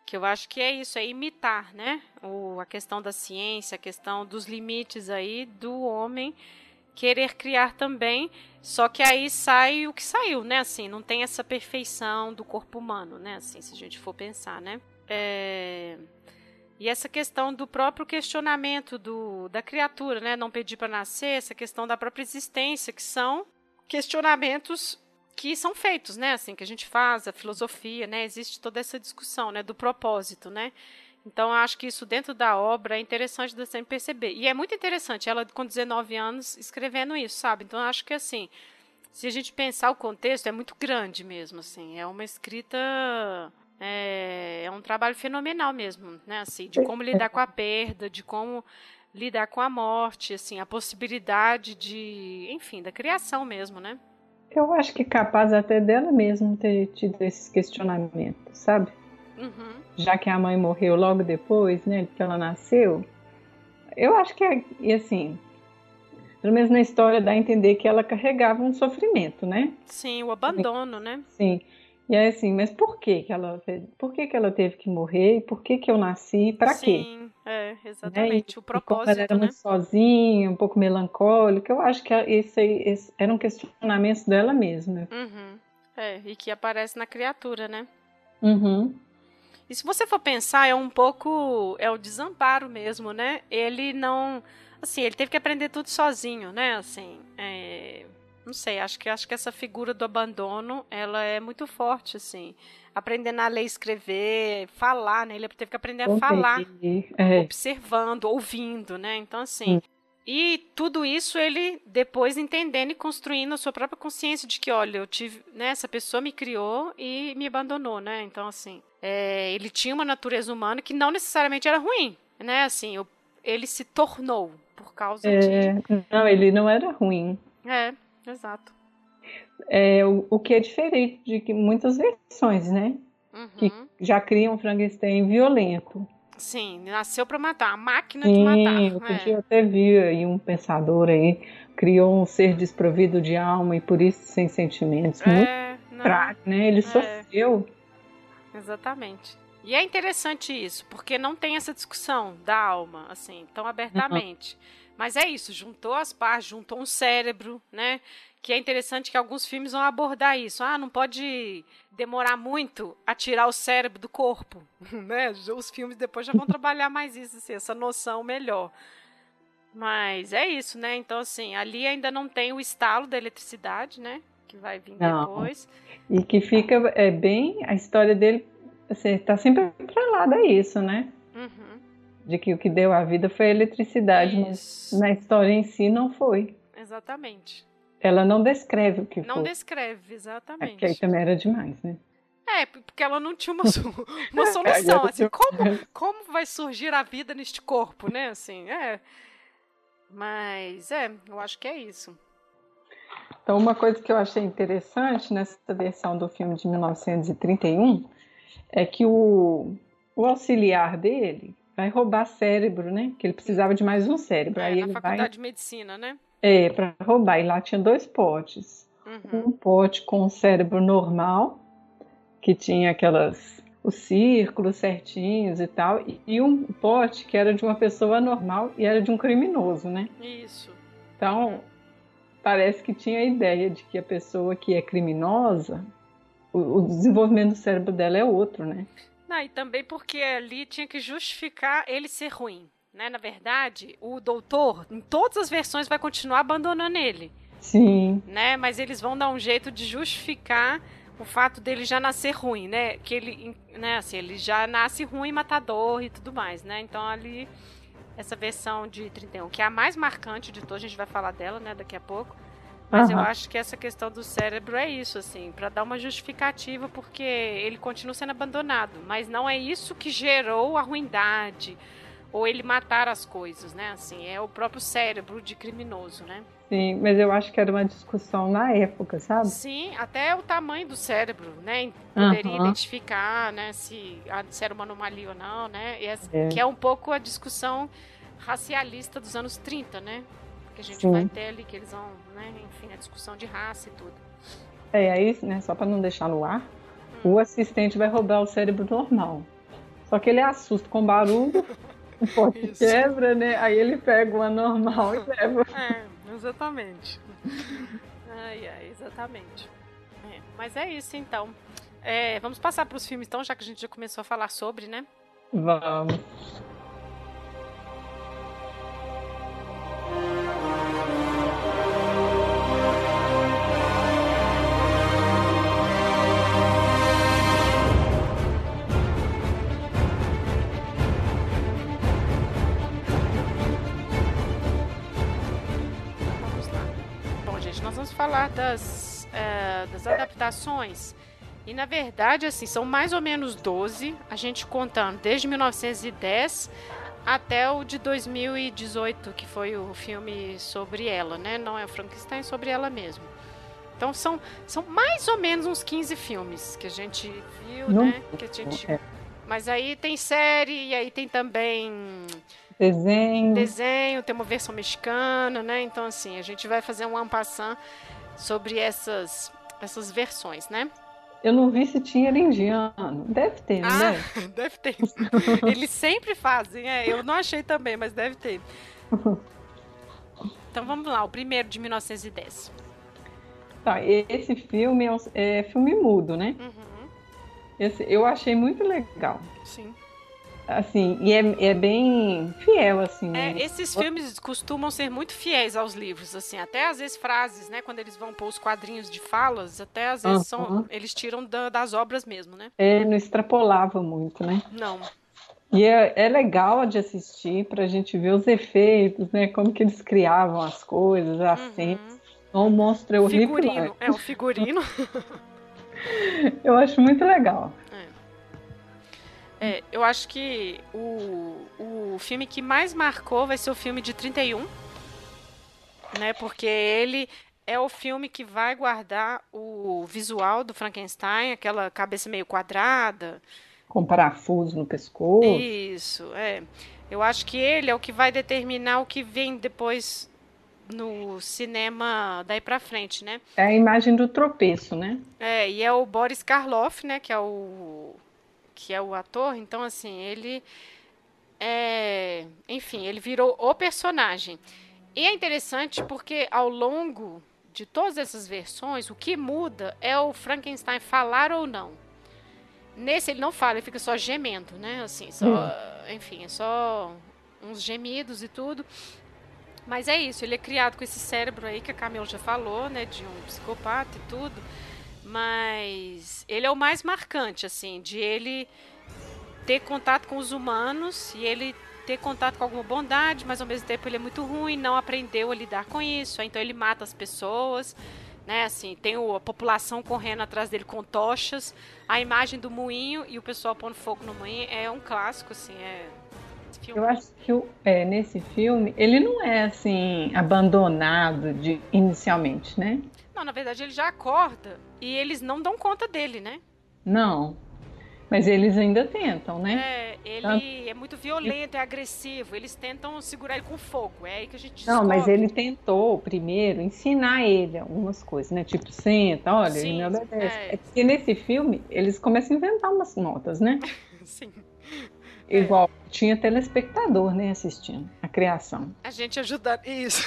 Que eu acho que é isso, é imitar, né? O, a questão da ciência, a questão dos limites aí do homem querer criar também, só que aí sai o que saiu, né? Assim, não tem essa perfeição do corpo humano, né? Assim, se a gente for pensar, né? É... E essa questão do próprio questionamento do, da criatura, né? Não pedir para nascer, essa questão da própria existência, que são questionamentos que são feitos, né? Assim, que a gente faz, a filosofia, né? Existe toda essa discussão, né? Do propósito, né? Então, eu acho que isso dentro da obra é interessante de sempre perceber. E é muito interessante ela, com 19 anos, escrevendo isso, sabe? Então, eu acho que, assim, se a gente pensar o contexto, é muito grande mesmo, assim. É uma escrita é, é um trabalho fenomenal mesmo, né? Assim, de como lidar com a perda, de como lidar com a morte, assim, a possibilidade de, enfim, da criação mesmo, né? Eu acho que capaz até dela mesma ter tido esses questionamentos, sabe? Uhum. Já que a mãe morreu logo depois, né, que ela nasceu, eu acho que, é, e assim, pelo menos na história dá a entender que ela carregava um sofrimento, né? Sim, o abandono, né? Sim. E aí assim, mas por que que ela fez? Por que que ela teve que morrer? Por que que eu nasci? Para quê? Sim, é, exatamente, né? o propósito, e ela era né? muito sozinha, um pouco melancólica, eu acho que esse, esse era um questionamento dela mesma. Uhum. É, e que aparece na criatura, né? Uhum. E se você for pensar, é um pouco. É o desamparo mesmo, né? Ele não. Assim, ele teve que aprender tudo sozinho, né? Assim. É, não sei, acho que acho que essa figura do abandono, ela é muito forte, assim. Aprendendo a ler, escrever, falar, né? Ele teve que aprender a falar, é. observando, ouvindo, né? Então, assim. Hum. E tudo isso ele depois entendendo e construindo a sua própria consciência de que, olha, eu tive, né, essa pessoa me criou e me abandonou, né? Então, assim, é, ele tinha uma natureza humana que não necessariamente era ruim, né? Assim, eu, ele se tornou por causa é, de. Não, ele não era ruim. É, exato. É, o, o que é diferente de que muitas versões, né? Uhum. Que já criam um Frankenstein violento. Sim, nasceu para matar, a máquina Sim, de matar. Outro é. dia eu até vi aí um pensador aí, criou um ser desprovido de alma e por isso sem sentimentos. É, Muito prático, né? Ele é. sofreu. Exatamente. E é interessante isso, porque não tem essa discussão da alma, assim, tão abertamente. Uhum. Mas é isso, juntou as partes, juntou um cérebro, né? Que é interessante que alguns filmes vão abordar isso. Ah, não pode demorar muito a tirar o cérebro do corpo, <laughs> né? Os filmes depois já vão <laughs> trabalhar mais isso, assim, essa noção melhor. Mas é isso, né? Então, assim, ali ainda não tem o estalo da eletricidade, né? Que vai vir não. depois. E que fica é bem a história dele, assim, tá sempre atrelada a isso, né? De que o que deu a vida foi a eletricidade, isso. mas na história em si não foi. Exatamente. Ela não descreve o que não foi. Não descreve, exatamente. É porque aí também era demais, né? É, porque ela não tinha uma, <laughs> uma solução, assim, como, como vai surgir a vida neste corpo, né, assim, é. Mas, é, eu acho que é isso. Então, uma coisa que eu achei interessante nessa versão do filme de 1931 é que o, o auxiliar dele vai roubar cérebro, né? Que ele precisava de mais um cérebro. É, Aí na ele faculdade vai... de medicina, né? É, para roubar. E lá tinha dois potes. Uhum. Um pote com o cérebro normal, que tinha aquelas os círculos certinhos e tal, e um pote que era de uma pessoa normal e era de um criminoso, né? Isso. Então, parece que tinha a ideia de que a pessoa que é criminosa, o, o desenvolvimento do cérebro dela é outro, né? Não, e também porque ali tinha que justificar ele ser ruim. Né? Na verdade, o doutor, em todas as versões, vai continuar abandonando ele. Sim. Né? Mas eles vão dar um jeito de justificar o fato dele já nascer ruim, né? Que ele, né, assim, ele já nasce ruim, matador e tudo mais, né? Então ali essa versão de 31, que é a mais marcante de todas, a gente vai falar dela, né, daqui a pouco. Mas uhum. eu acho que essa questão do cérebro é isso, assim, para dar uma justificativa, porque ele continua sendo abandonado. Mas não é isso que gerou a ruindade ou ele matar as coisas, né? Assim, é o próprio cérebro de criminoso, né? Sim, mas eu acho que era uma discussão na época, sabe? Sim, até o tamanho do cérebro, né? Poderia uhum. identificar, né, se, se era uma anomalia ou não, né? É, é. Que é um pouco a discussão racialista dos anos 30, né? Que a gente Sim. vai ter ali, que eles vão, né? Enfim, a discussão de raça e tudo. É, aí, né, só para não deixar no ar, hum. o assistente vai roubar o cérebro normal. Só que ele assusta com barulho, <laughs> o pote quebra, né? Aí ele pega o anormal e <laughs> leva. É. Exatamente. ai, ai, exatamente. É, mas é isso então. É, vamos passar para os filmes então, já que a gente já começou a falar sobre, né? Vamos. Das, é, das adaptações. E na verdade, assim, são mais ou menos 12, a gente contando desde 1910 até o de 2018, que foi o filme sobre ela, né? Não é o Frankenstein, é sobre ela mesmo. Então são, são mais ou menos uns 15 filmes que a gente viu, Não. né? Que a gente... É. Mas aí tem série, e aí tem também desenho. Desenho, tem uma versão mexicana, né? Então, assim, a gente vai fazer um ampassant sobre essas, essas versões, né? Eu não vi se tinha indiano. Deve ter, ah, deve? <laughs> deve ter. Eles sempre fazem, é. Eu não achei também, mas deve ter. Então vamos lá, o primeiro de 1910. Tá, esse filme é, é filme mudo, né? Uhum. Esse, eu achei muito legal. Sim. Assim, e é, é bem fiel, assim. É, né? esses filmes costumam ser muito fiéis aos livros, assim, até às vezes frases, né? Quando eles vão pôr os quadrinhos de falas, até às vezes uhum. são, eles tiram da, das obras mesmo, né? É, não extrapolava muito, né? Não. E é, é legal de assistir para a gente ver os efeitos, né? Como que eles criavam as coisas, as uhum. cenas. O monstro é horrível. Figurino, é o figurino. <laughs> eu acho muito legal. É, eu acho que o, o filme que mais marcou vai ser o filme de 31, né? Porque ele é o filme que vai guardar o visual do Frankenstein, aquela cabeça meio quadrada. Com parafuso no pescoço. Isso, é. Eu acho que ele é o que vai determinar o que vem depois no cinema daí pra frente, né? É a imagem do tropeço, né? É, e é o Boris Karloff, né? Que é o que é o ator, então assim, ele é, enfim, ele virou o personagem. E é interessante porque ao longo de todas essas versões, o que muda é o Frankenstein falar ou não. Nesse ele não fala, ele fica só gemendo, né? Assim, só, hum. enfim, é só uns gemidos e tudo. Mas é isso, ele é criado com esse cérebro aí que a Camila já falou, né, de um psicopata e tudo. Mas ele é o mais marcante, assim, de ele ter contato com os humanos e ele ter contato com alguma bondade, mas ao mesmo tempo ele é muito ruim, não aprendeu a lidar com isso, então ele mata as pessoas, né? Assim, tem a população correndo atrás dele com tochas, a imagem do moinho e o pessoal pondo fogo no moinho é um clássico, assim, é eu acho que é, nesse filme ele não é assim abandonado de inicialmente, né? Não, na verdade ele já acorda e eles não dão conta dele, né? Não. Mas eles ainda tentam, né? É, ele Tanto... é muito violento, é agressivo. Eles tentam segurar ele com fogo. É aí que a gente descobre. Não, mas ele tentou primeiro ensinar ele algumas coisas, né? Tipo, senta, olha, Sim, ele me obedece. É. é porque nesse filme eles começam a inventar umas notas, né? <laughs> Sim. Igual é. tinha telespectador, né, assistindo a criação. A gente ajuda isso.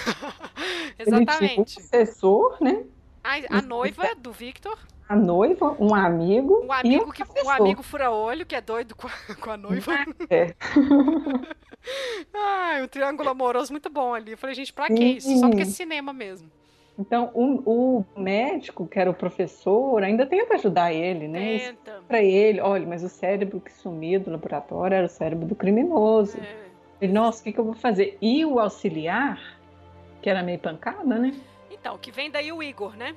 Exatamente. <laughs> Ele tinha um sucessor, né? A, a noiva do Victor. A noiva, um amigo. Um amigo, um que, um amigo fura-olho, que é doido com a, com a noiva. É. <laughs> Ai, um triângulo amoroso muito bom ali. Eu falei, gente, pra que isso? Só porque é cinema mesmo. Então, o, o, médico, que era o professor, ainda tenta ajudar ele, né? Tenta. Para ele, olha, mas o cérebro que sumiu do laboratório era o cérebro do criminoso. É. Ele, nossa, o que, que eu vou fazer? E o auxiliar, que era meio pancada, né? Então, que vem daí o Igor, né?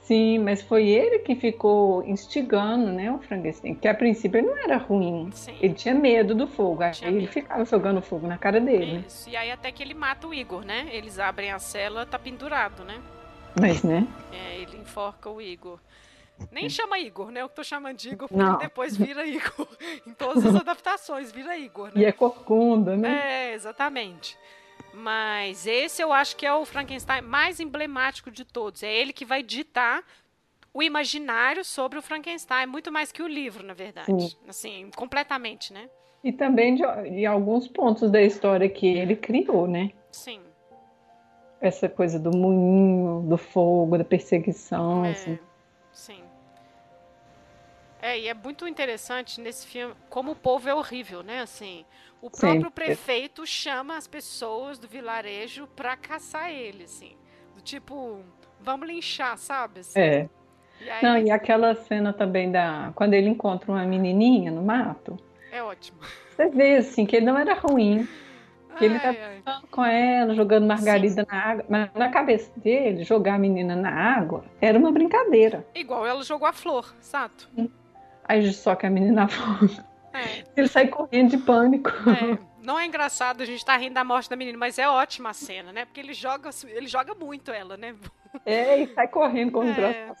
Sim, mas foi ele que ficou instigando, né, o Frankenstein, que a princípio ele não era ruim. Sim. Ele tinha medo do fogo, aí ele ficava jogando fogo na cara dele. Isso, e aí até que ele mata o Igor, né? Eles abrem a cela, tá pendurado, né? Mas, né? É, ele enforca o Igor. Nem chama Igor, né? Eu tô chamando de Igor porque não. depois vira Igor. <laughs> em todas as adaptações, vira Igor, né? E é corcunda, né? É, exatamente. Mas esse eu acho que é o Frankenstein mais emblemático de todos. É ele que vai ditar o imaginário sobre o Frankenstein, muito mais que o livro, na verdade. Sim. Assim, completamente, né? E também de, de, alguns pontos da história que ele criou, né? Sim. Essa coisa do moinho, do fogo, da perseguição. É, assim. Sim. É, e é muito interessante nesse filme como o povo é horrível, né? Assim, o próprio Sim. prefeito chama as pessoas do vilarejo para caçar ele, assim. Do tipo, vamos linchar, sabe? Assim. É. E aí... Não, e aquela cena também da. Quando ele encontra uma menininha no mato. É ótimo. <laughs> Você vê, assim, que ele não era ruim. Que ele tá com ela, jogando margarida Sim. na água. Mas na cabeça dele, jogar a menina na água era uma brincadeira. Igual ela jogou a flor, exato. Aí só que a menina <laughs> volta. É. Ele sai correndo de pânico. É. Não é engraçado a gente estar tá rindo da morte da menina, mas é ótima a cena, né? Porque ele joga, ele joga muito ela, né? É, e sai correndo com é.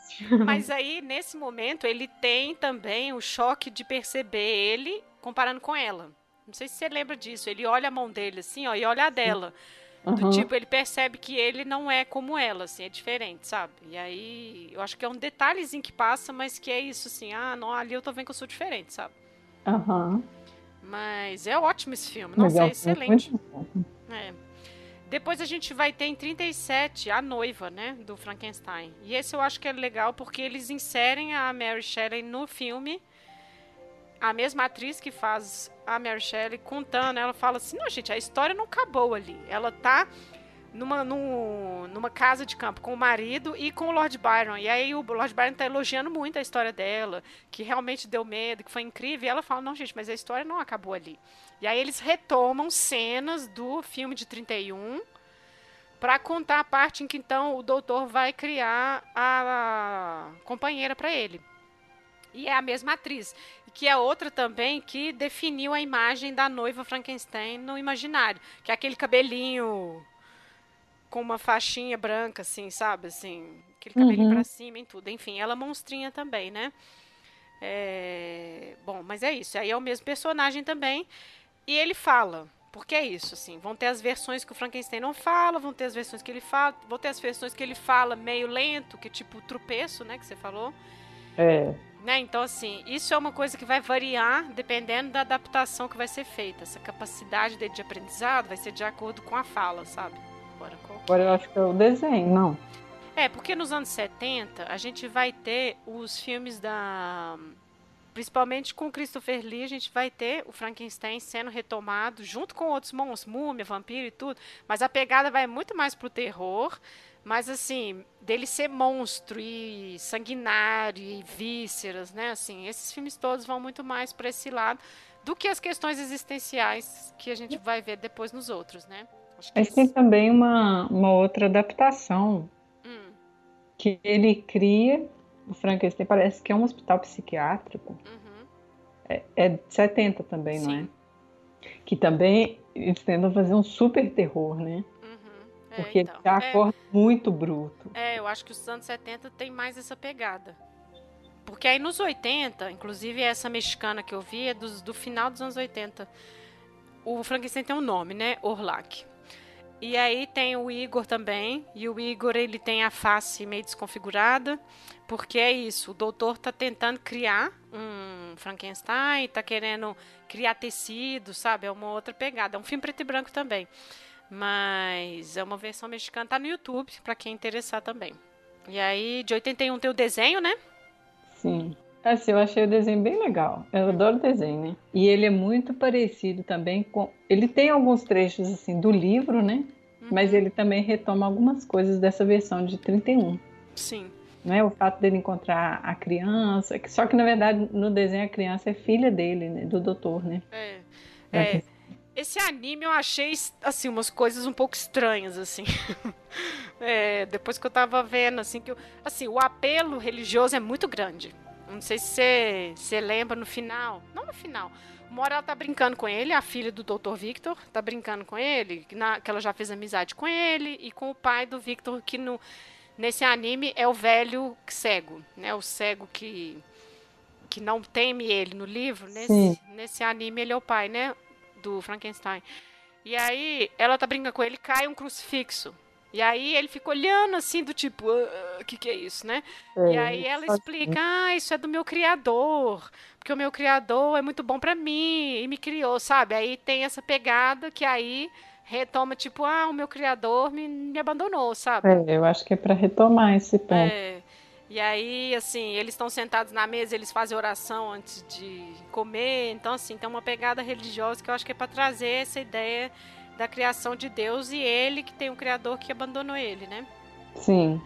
Mas aí, nesse momento, ele tem também o choque de perceber ele comparando com ela. Não sei se você lembra disso. Ele olha a mão dele assim, ó, e olha a dela. Do tipo, ele percebe que ele não é como ela, assim, é diferente, sabe? E aí, eu acho que é um detalhezinho que passa, mas que é isso, assim, ah, não, ali eu tô vendo que eu sou diferente, sabe? Aham. Uhum. Mas é ótimo esse filme, nossa, é, é excelente. É. Depois a gente vai ter em 37 a noiva, né, do Frankenstein. E esse eu acho que é legal porque eles inserem a Mary Shelley no filme. A mesma atriz que faz a Mary Shelley contando, ela fala assim: "Não, gente, a história não acabou ali. Ela tá numa, num, numa casa de campo com o marido e com o Lord Byron. E aí o Lord Byron tá elogiando muito a história dela, que realmente deu medo, que foi incrível. E ela fala: não, gente, mas a história não acabou ali. E aí eles retomam cenas do filme de 31 para contar a parte em que então o doutor vai criar a companheira para ele. E é a mesma atriz, que é outra também que definiu a imagem da noiva Frankenstein no imaginário, que é aquele cabelinho com uma faixinha branca, assim, sabe? Assim, aquele cabelinho uhum. pra cima e tudo. Enfim, ela é monstrinha também, né? É... Bom, mas é isso. Aí é o mesmo personagem também. E ele fala. Porque é isso, assim. Vão ter as versões que o Frankenstein não fala, vão ter as versões que ele fala, vão ter as versões que ele fala meio lento, que é tipo tropeço, né? Que você falou. É. Né? Então, assim, isso é uma coisa que vai variar dependendo da adaptação que vai ser feita. Essa capacidade dele de aprendizado vai ser de acordo com a fala, sabe? Agora, Agora eu acho que é o desenho, não. É, porque nos anos 70 a gente vai ter os filmes da. Principalmente com Christopher Lee, a gente vai ter o Frankenstein sendo retomado junto com outros monstros, múmia, vampiro e tudo. Mas a pegada vai muito mais pro terror. Mas assim, dele ser monstro e sanguinário e vísceras, né? Assim, esses filmes todos vão muito mais para esse lado do que as questões existenciais que a gente vai ver depois nos outros, né? Mas tem também uma, uma outra adaptação hum. que ele cria. O Frankenstein parece que é um hospital psiquiátrico. Uhum. É, é de 70 também, Sim. não é? Que também eles tentam fazer um super terror, né? É, Porque então, ele já é, acorda muito bruto. É, eu acho que os anos 70 tem mais essa pegada. Porque aí nos 80, inclusive essa mexicana que eu vi é do, do final dos anos 80. O Frankenstein tem um nome, né? Orlac. E aí tem o Igor também, e o Igor ele tem a face meio desconfigurada, porque é isso, o doutor tá tentando criar um Frankenstein, tá querendo criar tecido, sabe? É uma outra pegada, é um filme preto e branco também. Mas é uma versão mexicana, tá no YouTube, para quem interessar também. E aí, de 81 tem o desenho, né? Sim. Assim, eu achei o desenho bem legal. Eu adoro o desenho, né? E ele é muito parecido também com. Ele tem alguns trechos, assim, do livro, né? Uhum. Mas ele também retoma algumas coisas dessa versão de 31. Sim. Né? O fato dele encontrar a criança. Só que, na verdade, no desenho a criança é filha dele, né? Do doutor, né? É. é. Esse anime eu achei, assim, umas coisas um pouco estranhas, assim. <laughs> é, depois que eu tava vendo, assim, que eu, assim, o apelo religioso é muito grande. Não sei se você lembra no final. Não no final. Uma hora ela tá brincando com ele, a filha do Dr. Victor tá brincando com ele, na, que ela já fez amizade com ele, e com o pai do Victor, que no, nesse anime é o velho cego, né? O cego que, que não teme ele no livro. Nesse, nesse anime ele é o pai, né? Do Frankenstein. E aí ela tá brincando com ele, cai um crucifixo. E aí ele fica olhando assim, do tipo, o ah, que, que é isso, né? É, e aí ela explica, ah, isso é do meu criador, porque o meu criador é muito bom para mim e me criou, sabe? Aí tem essa pegada que aí retoma, tipo, ah, o meu criador me, me abandonou, sabe? É, eu acho que é para retomar esse ponto. É. E aí, assim, eles estão sentados na mesa, eles fazem oração antes de comer. Então, assim, tem uma pegada religiosa que eu acho que é para trazer essa ideia da criação de Deus e ele que tem um criador que abandonou ele, né? Sim.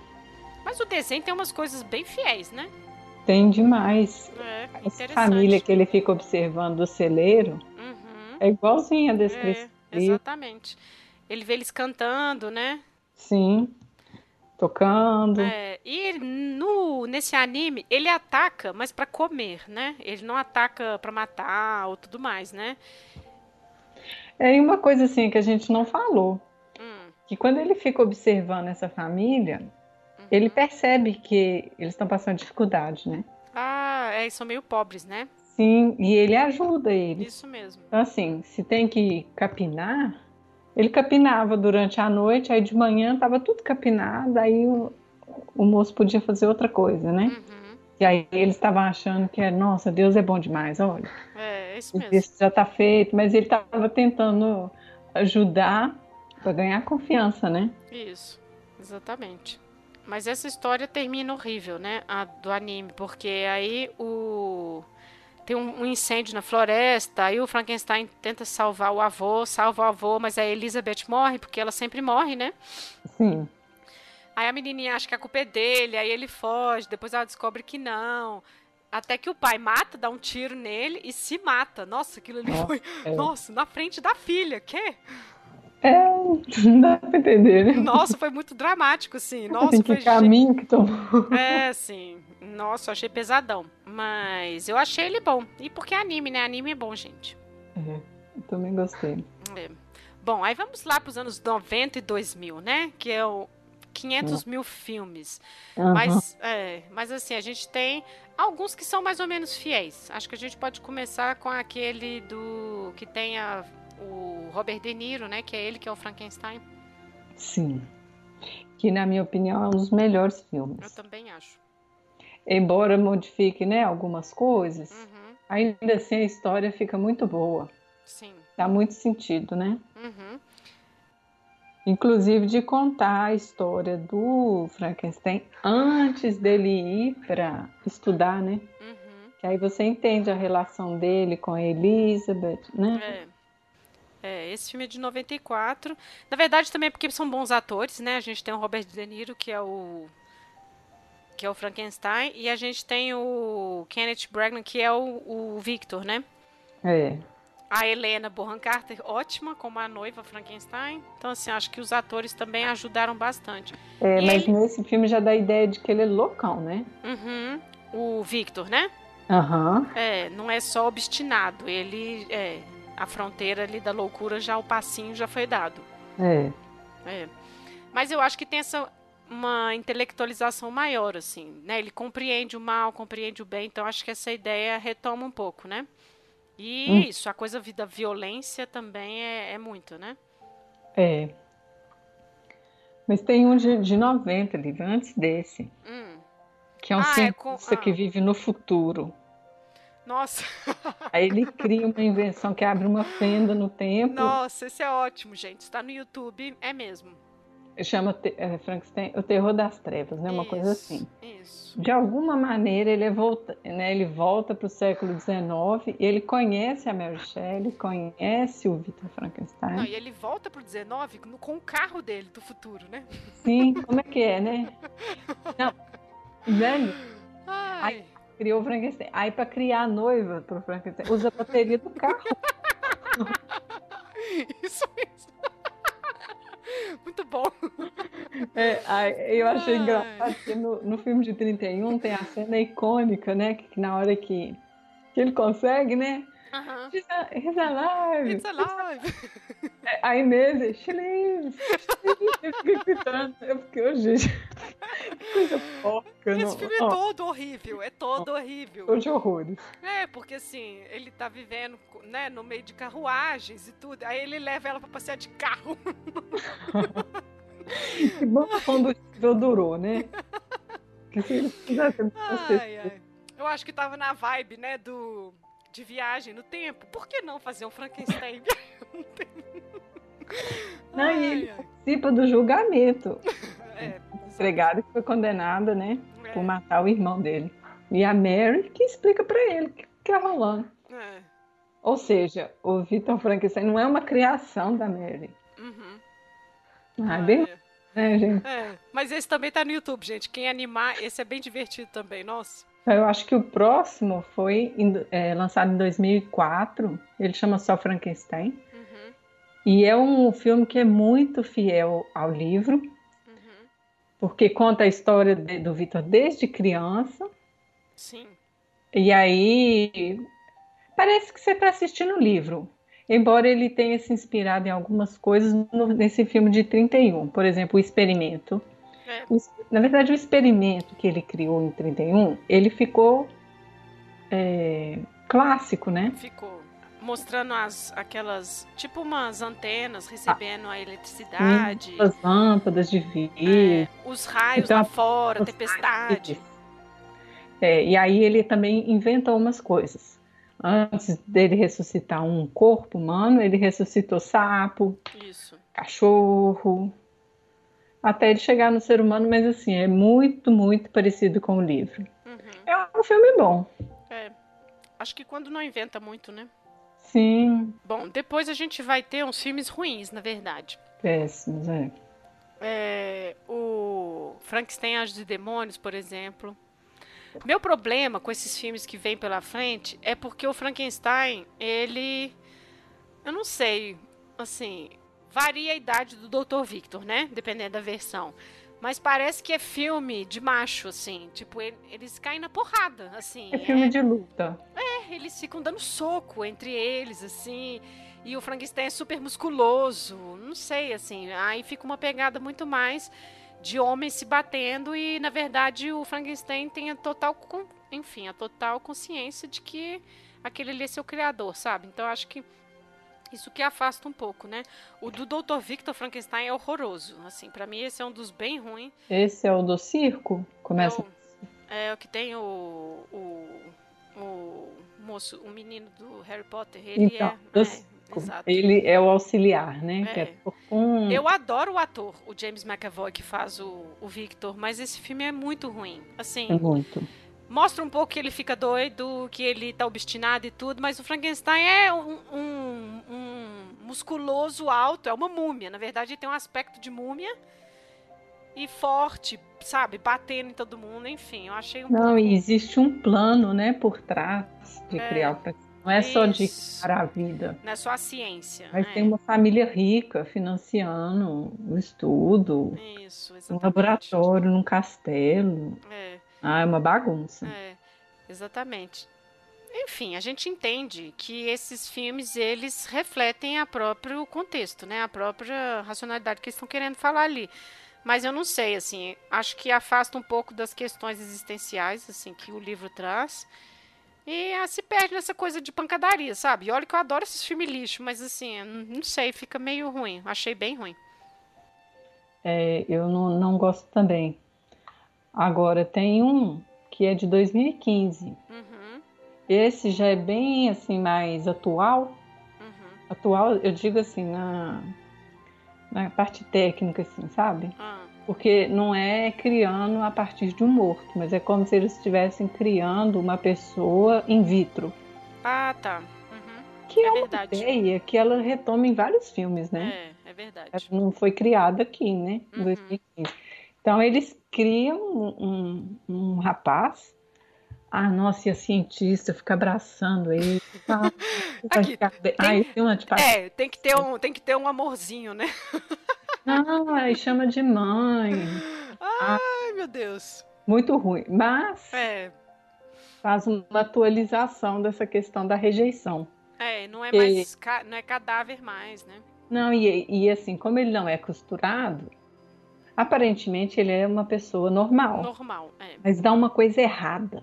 Mas o desenho tem umas coisas bem fiéis, né? Tem demais. É, Essa família que ele fica observando do celeiro uhum. é igualzinha a descrição. É, exatamente. Ele vê eles cantando, né? Sim. Tocando. É, e no, nesse anime, ele ataca, mas para comer, né? Ele não ataca para matar ou tudo mais, né? É uma coisa assim que a gente não falou. Hum. Que quando ele fica observando essa família, uhum. ele percebe que eles estão passando dificuldade, né? Ah, é, são meio pobres, né? Sim, e ele ajuda eles. Isso mesmo. Então, assim, se tem que capinar, Ele capinava durante a noite, aí de manhã tava tudo capinado, aí o, o moço podia fazer outra coisa, né? Uhum. E aí eles estavam achando que, nossa, Deus é bom demais, olha. É, é isso mesmo. Isso já tá feito, mas ele estava tentando ajudar para ganhar confiança, né? Isso, exatamente. Mas essa história termina horrível, né? A do anime, porque aí o tem um, incêndio na floresta, aí o Frankenstein tenta salvar o avô, salva o avô, mas a Elizabeth morre, porque ela sempre morre, né? Sim. Aí a menininha acha que a culpa é dele, aí ele foge, depois ela descobre que não. Até que o pai mata, dá um tiro nele e se mata. Nossa, aquilo ali Nossa, foi. É. Nossa, na frente da filha, que? É, não <laughs> dá pra entender, né? Nossa, foi muito dramático, assim. Nossa, Tem que foi. caminho que tomou. É, sim. Nossa, eu achei pesadão. Mas eu achei ele bom. E porque é anime, né? Anime é bom, gente. É, eu também gostei. É. Bom, aí vamos lá para os anos 90 e 2000, né? Que é o 500 mil filmes. Uhum. Mas, é, mas assim, a gente tem alguns que são mais ou menos fiéis. Acho que a gente pode começar com aquele do que tem a, o Robert De Niro, né? Que é ele que é o Frankenstein. Sim. Que na minha opinião é um dos melhores filmes. Eu também acho. Embora modifique, né, algumas coisas, uhum. ainda assim a história fica muito boa. Sim. Dá muito sentido, né? Uhum inclusive de contar a história do Frankenstein antes dele ir para estudar, né? Uhum. Que aí você entende a relação dele com a Elizabeth, né? É. É, esse filme é de 94. Na verdade, também é porque são bons atores, né? A gente tem o Robert De Niro, que é o que é o Frankenstein, e a gente tem o Kenneth Branagh, que é o, o Victor, né? É. A Helena Bonham Carter, ótima como a noiva Frankenstein. Então, assim, acho que os atores também ajudaram bastante. É, e mas ele... nesse filme já dá a ideia de que ele é loucão, né? Uhum. O Victor, né? Aham. Uhum. É, não é só obstinado. Ele, é, a fronteira ali da loucura, já o passinho já foi dado. É. É. Mas eu acho que tem essa uma intelectualização maior, assim, né? Ele compreende o mal, compreende o bem, então acho que essa ideia retoma um pouco, né? E hum. isso, a coisa da violência também é, é muito, né? É. Mas tem um de, de 90 ali, antes desse. Hum. Que é um ah, cientista é com... ah. que vive no futuro. Nossa! Aí ele cria uma invenção que abre uma fenda no tempo. Nossa, esse é ótimo, gente. Está no YouTube, é mesmo chama é, Frankenstein o terror das trevas, né? Uma isso, coisa assim. Isso. De alguma maneira ele volta, né? Ele volta para o século XIX e ele conhece a Mary Shelley, conhece o Victor Frankenstein. Não, e ele volta para o XIX com o carro dele do futuro, né? Sim, como é que é, né? Não, velho. <laughs> Aí criou o Frankenstein. Aí para criar a noiva para o Frankenstein usa a bateria do carro. <laughs> Isso mesmo. Muito bom. É, eu achei engraçado que no, no filme de 31 tem a cena icônica, né? Que, que na hora que, que ele consegue, né? Uh-huh. He's, alive! It's alive! <laughs> A Inês, she lives! Eu fiquei gritando. Eu fiquei, oh, gente, que coisa porca. Esse não. filme é todo horrível, é todo horrível. Todo de horrores. É, porque assim, ele tá vivendo né, no meio de carruagens e tudo, aí ele leva ela pra passear de carro. <laughs> que bom que o durou, né? Que se fizessem ai, ai. Eu acho que tava na vibe, né, do de viagem no tempo, por que não fazer um Frankenstein? <laughs> não, ai, e ele ai. participa do julgamento. <laughs> É, empregada que foi condenada, né, é. por matar o irmão dele. E a Mary que explica para ele o que, que tá rolando. É. Ou seja, o Victor Frankenstein não é uma criação da Mary. Uhum. Ah, ah, bem... É. É. É. Mas esse também tá no YouTube, gente. Quem animar, esse é bem divertido também, nossa. Eu acho que o próximo foi é, lançado em 2004. Ele chama só Frankenstein. Uhum. E é um filme que é muito fiel ao livro, uhum. porque conta a história de, do Victor desde criança. Sim. E aí parece que você está assistindo o livro, embora ele tenha se inspirado em algumas coisas no, nesse filme de 31, por exemplo, o Experimento. É. Na verdade, o experimento que ele criou em 31, ele ficou é, clássico, né? Ficou. mostrando as aquelas tipo umas antenas recebendo ah, a eletricidade, as lâmpadas de vidro, é, os raios então, lá fora, tempestade. É, e aí ele também inventa umas coisas. Antes dele ressuscitar um corpo humano, ele ressuscitou sapo, Isso. cachorro, até ele chegar no ser humano, mas assim, é muito, muito parecido com o livro. Uhum. É um filme bom. É. Acho que quando não inventa muito, né? Sim. Bom, depois a gente vai ter uns filmes ruins, na verdade. Péssimos, é. é o Frankenstein Anjos e Demônios, por exemplo. Meu problema com esses filmes que vêm pela frente é porque o Frankenstein, ele. Eu não sei, assim. Varia a idade do Dr. Victor, né? Dependendo da versão. Mas parece que é filme de macho, assim. Tipo, eles caem na porrada, assim. É filme é... de luta. É, eles ficam dando soco entre eles, assim. E o Frankenstein é super musculoso. Não sei, assim. Aí fica uma pegada muito mais de homens se batendo e, na verdade, o Frankenstein tem a total, enfim, a total consciência de que aquele ali é seu criador, sabe? Então, acho que isso que afasta um pouco, né? O do Dr. Victor Frankenstein é horroroso. Assim, para mim esse é um dos bem ruins. Esse é o do circo? Começa. É o, é o que tem o, o, o moço, o menino do Harry Potter. Ele então, é, é Exato. Ele é o auxiliar, né? É. É um... Eu adoro o ator, o James McAvoy, que faz o, o Victor, mas esse filme é muito ruim. Assim. É muito mostra um pouco que ele fica doido, que ele tá obstinado e tudo, mas o Frankenstein é um, um, um musculoso alto, é uma múmia. Na verdade, ele tem um aspecto de múmia e forte, sabe? Batendo em todo mundo, enfim, eu achei um Não, pouco... e existe um plano, né, por trás de é, criar o Frankenstein. Não é isso. só de criar a vida. Não é só a ciência. Mas é. tem uma família rica financiando o estudo. Isso, exatamente. Um laboratório, num castelo. É. Ah, é uma bagunça. É, exatamente. Enfim, a gente entende que esses filmes eles refletem a próprio contexto, né? A própria racionalidade que eles estão querendo falar ali. Mas eu não sei, assim, acho que afasta um pouco das questões existenciais, assim, que o livro traz. E ah, se perde nessa coisa de pancadaria, sabe? E olha que eu adoro esses filmes lixo, mas assim, não sei, fica meio ruim. Achei bem ruim. É, eu não, não gosto também. Agora tem um que é de 2015. Uhum. Esse já é bem assim mais atual. Uhum. Atual, eu digo assim na na parte técnica, assim, sabe? Ah. Porque não é criando a partir de um morto, mas é como se eles estivessem criando uma pessoa in vitro. Ah, tá. Uhum. Que é, é uma ideia que ela retoma em vários filmes, né? É, é verdade. Ela não foi criada aqui, né? Em uhum. 2015. Então eles criam um, um, um rapaz. Ah, nossa, e a cientista fica abraçando ele. Ah, <laughs> Aqui, tem, ah, tem uma É, tem que ter um, tem que ter um amorzinho, né? Não, <laughs> e chama de mãe. Ai, ah, meu Deus. Muito ruim. Mas é. faz uma atualização dessa questão da rejeição. É, não é mais não é cadáver mais, né? Não, e, e assim, como ele não é costurado, Aparentemente ele é uma pessoa normal. Normal, é. Mas dá uma coisa errada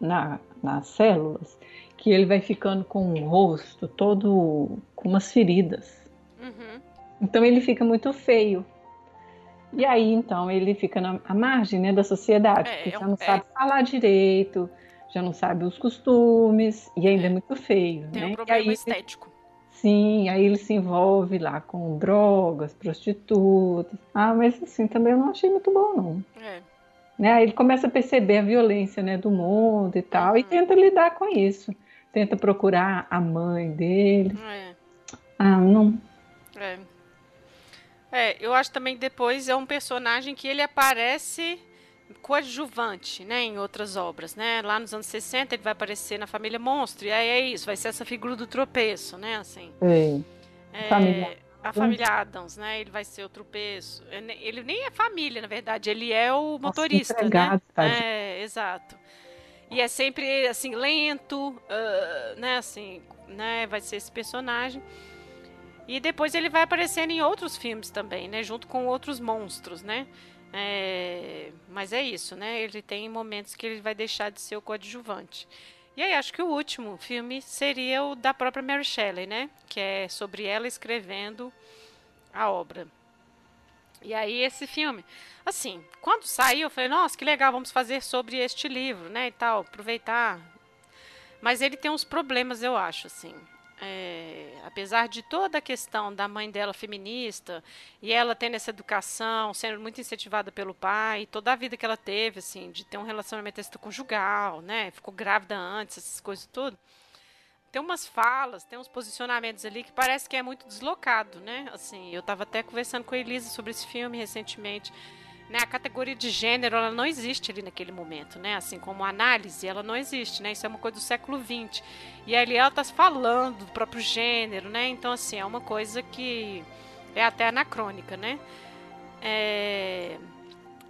na, nas células, que ele vai ficando com o rosto todo com umas feridas. Uhum. Então ele fica muito feio. E aí então ele fica na margem né, da sociedade, é, porque já não é. sabe falar direito, já não sabe os costumes e ainda é, é muito feio. Tem né? um problema aí, estético. Sim, aí ele se envolve lá com drogas, prostitutas. Ah, mas assim, também eu não achei muito bom, não. É. Né? Aí ele começa a perceber a violência né, do mundo e tal, uhum. e tenta lidar com isso. Tenta procurar a mãe dele. É. Ah, não. É. É, eu acho também que depois é um personagem que ele aparece coadjuvante, né, em outras obras, né? Lá nos anos 60 ele vai aparecer na Família Monstro, e aí é isso, vai ser essa figura do tropeço, né, assim. Sim. É, família. A família Adams, né? Ele vai ser o tropeço. Ele nem é família, na verdade, ele é o motorista, Nossa, né? É, exato. E é sempre assim lento, uh, né? Assim, né? Vai ser esse personagem. E depois ele vai aparecendo em outros filmes também, né? Junto com outros monstros, né? É, mas é isso, né? Ele tem momentos que ele vai deixar de ser o coadjuvante. E aí, acho que o último filme seria o da própria Mary Shelley, né? Que é sobre ela escrevendo a obra. E aí, esse filme, assim, quando saiu, eu falei, nossa, que legal, vamos fazer sobre este livro, né? E tal, aproveitar. Mas ele tem uns problemas, eu acho, assim é, apesar de toda a questão da mãe dela feminista e ela tendo essa educação, sendo muito incentivada pelo pai, toda a vida que ela teve, assim, de ter um relacionamento extraconjugal, né, ficou grávida antes, essas coisas tudo, tem umas falas, tem uns posicionamentos ali que parece que é muito deslocado, né, assim, eu estava até conversando com a Elisa sobre esse filme recentemente, né, a categoria de gênero ela não existe ali naquele momento, né? Assim como análise, ela não existe, né? Isso é uma coisa do século XX. E ali ela está falando do próprio gênero, né? Então, assim, é uma coisa que é até anacrônica, né? É...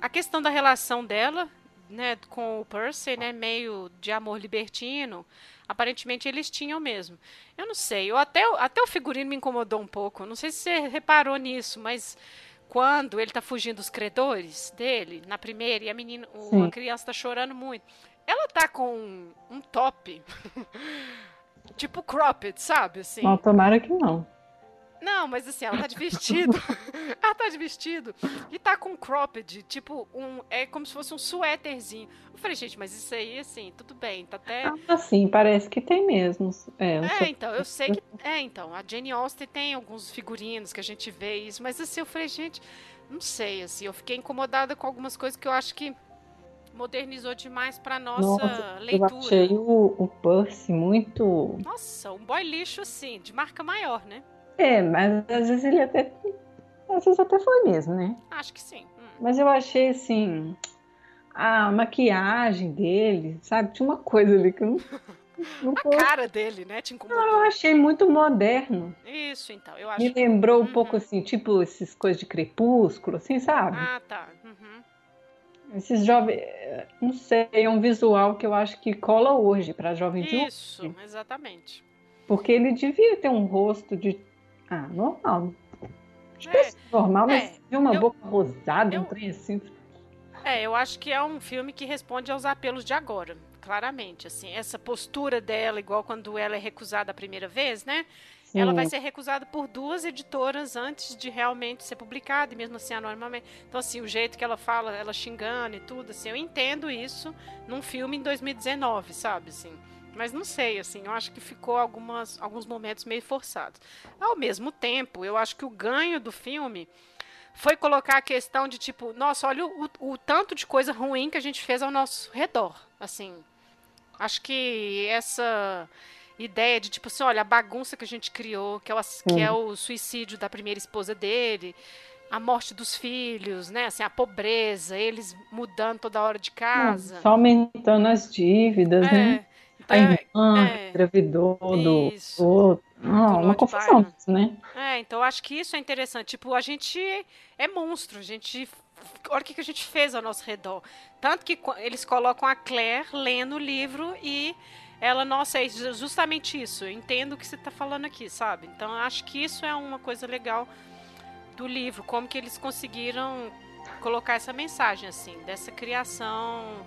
A questão da relação dela, né, com o Percy, né, meio de amor libertino, aparentemente eles tinham mesmo. Eu não sei, eu até, até o figurino me incomodou um pouco. Não sei se você reparou nisso, mas quando ele tá fugindo dos credores dele, na primeira, e a menina, o, a criança tá chorando muito. Ela tá com um, um top, <laughs> tipo cropped, sabe? Assim. Não, tomara que não. Não, mas assim, ela tá de vestido. <laughs> ela tá de vestido e tá com cropped, tipo, um. É como se fosse um suéterzinho. Eu falei, gente, mas isso aí, assim, tudo bem, tá até. Ah, sim, parece que tem mesmo. É, é então, eu sei que. É, então, a Jane Austen tem alguns figurinos que a gente vê isso, mas assim, eu falei, gente, não sei, assim, eu fiquei incomodada com algumas coisas que eu acho que modernizou demais para nossa, nossa leitura. Eu achei o, o Percy muito. Nossa, um boy lixo, assim, de marca maior, né? É, mas às vezes ele até. Às vezes até foi mesmo, né? Acho que sim. Hum. Mas eu achei assim. A maquiagem dele, sabe? Tinha uma coisa ali que eu não. não a foi... cara dele, né? Te incomodou. Não, eu achei muito moderno. Isso, então. Eu acho Me lembrou que... um uhum. pouco assim, tipo essas coisas de crepúsculo, assim, sabe? Ah, tá. Uhum. Esses jovens, não sei, é um visual que eu acho que cola hoje para jovem de hoje. Isso, exatamente. Porque ele devia ter um rosto de ah, normal. Que é, é normal, mas é, de uma eu, boca rosada, eu, um trem assim. É, eu acho que é um filme que responde aos apelos de agora, claramente. Assim, essa postura dela, igual quando ela é recusada a primeira vez, né? Sim. Ela vai ser recusada por duas editoras antes de realmente ser publicada, e mesmo assim anonimamente. Então, assim, o jeito que ela fala, ela xingando e tudo, assim, eu entendo isso num filme em 2019, sabe? Assim. Mas não sei, assim, eu acho que ficou algumas, alguns momentos meio forçados. Ao mesmo tempo, eu acho que o ganho do filme foi colocar a questão de tipo, nossa, olha o, o tanto de coisa ruim que a gente fez ao nosso redor. Assim, acho que essa ideia de tipo assim, olha, a bagunça que a gente criou, que é o, que é o suicídio da primeira esposa dele, a morte dos filhos, né? Assim, a pobreza, eles mudando toda hora de casa. Só aumentando as dívidas, é. né? A irmã é, engravidou do outro. Não, uma confusão isso, né? É, então acho que isso é interessante. Tipo, a gente é monstro, a gente. Olha o que a gente fez ao nosso redor. Tanto que eles colocam a Claire lendo o livro e ela, nossa, é justamente isso. Eu entendo o que você está falando aqui, sabe? Então acho que isso é uma coisa legal do livro, como que eles conseguiram colocar essa mensagem, assim, dessa criação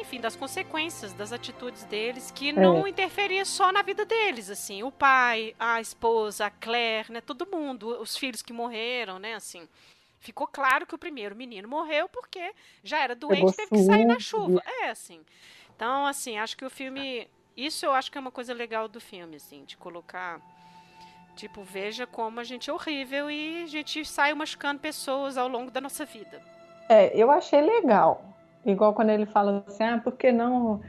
enfim, das consequências das atitudes deles, que não é. interferia só na vida deles, assim, o pai, a esposa, a Claire, né, todo mundo, os filhos que morreram, né, assim. Ficou claro que o primeiro menino morreu porque já era doente, teve que sair na chuva. É, assim. Então, assim, acho que o filme, isso eu acho que é uma coisa legal do filme, assim, de colocar Tipo, veja como a gente é horrível e a gente sai machucando pessoas ao longo da nossa vida. É, eu achei legal. Igual quando ele fala assim, ah, por que não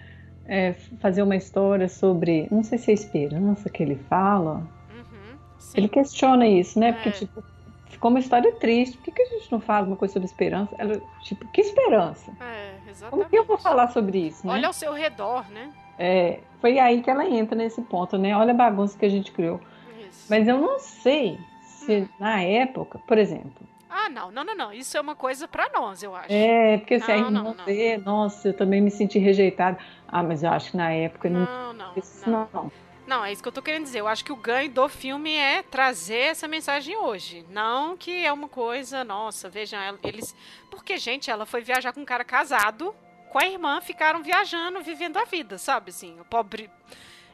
é, fazer uma história sobre, não sei se é esperança que ele fala. Uhum, ele questiona isso, né? É. Porque, tipo, ficou uma história triste. Por que, que a gente não fala uma coisa sobre esperança? Ela, tipo, que esperança? É, exatamente. Como que eu vou falar sobre isso, né? Olha ao seu redor, né? É, foi aí que ela entra nesse ponto, né? Olha a bagunça que a gente criou. Isso. Mas eu não sei se hum. na época, por exemplo, ah, não, não, não, não. Isso é uma coisa para nós, eu acho. É, porque se a irmã vê, nossa, eu também me senti rejeitada. Ah, mas eu acho que na época não. Não, não. Isso, não. não. Não, é isso que eu tô querendo dizer. Eu acho que o ganho do filme é trazer essa mensagem hoje. Não que é uma coisa, nossa, vejam, eles. Porque, gente, ela foi viajar com um cara casado, com a irmã ficaram viajando, vivendo a vida, sabe? Assim, o pobre.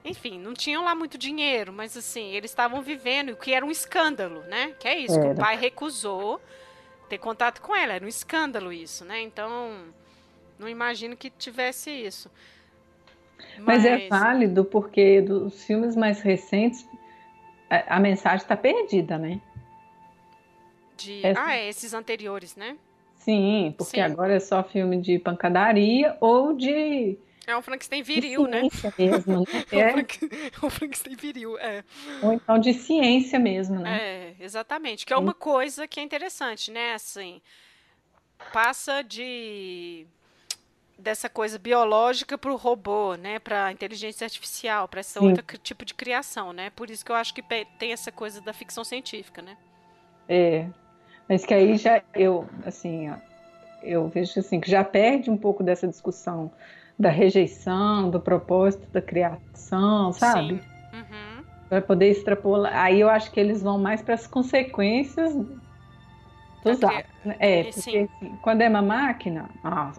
Enfim, não tinham lá muito dinheiro, mas assim, eles estavam vivendo, o que era um escândalo, né? Que é isso, que o pai recusou ter contato com ela. Era um escândalo isso, né? Então, não imagino que tivesse isso. Mas, é Mas é válido porque dos filmes mais recentes a, a mensagem está perdida, né? De... Essa... Ah, é, esses anteriores, né? Sim, porque Sim. agora é só filme de pancadaria ou de. É um Frankenstein viril, de né? mesmo, né? <laughs> É, é. um Frankenstein viril, é. Ou então de ciência mesmo, né? É, exatamente. Que é uma coisa que é interessante, né? Assim, passa de dessa coisa biológica para o robô, né, para a inteligência artificial, para esse outro tipo de criação, né? Por isso que eu acho que tem essa coisa da ficção científica, né? É, mas que aí já eu, assim, eu vejo assim que já perde um pouco dessa discussão da rejeição, do propósito da criação, sabe? Sim. Uhum. Para poder extrapolar. Aí eu acho que eles vão mais para as consequências dos atos. Né? É, porque assim, quando é uma máquina,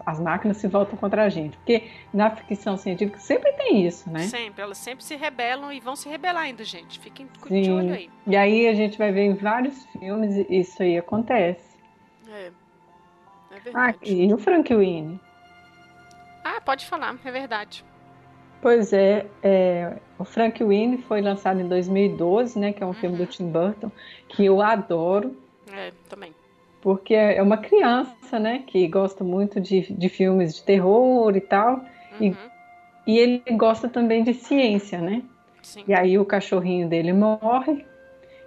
as máquinas se voltam contra a gente. Porque na ficção científica sempre tem isso, né? Sempre, elas sempre se rebelam e vão se rebelar ainda, gente. Fiquem Sim. de olho aí. E aí a gente vai ver em vários filmes isso aí acontece. É. É verdade. Ah, e o Frank Winnie? Ah, pode falar, é verdade. Pois é, é, o Frank Winnie foi lançado em 2012, né, que é um uhum. filme do uhum. Tim Burton, que eu adoro. É, também porque é uma criança, né, que gosta muito de, de filmes de terror e tal, uhum. e, e ele gosta também de ciência, né? Sim. E aí o cachorrinho dele morre,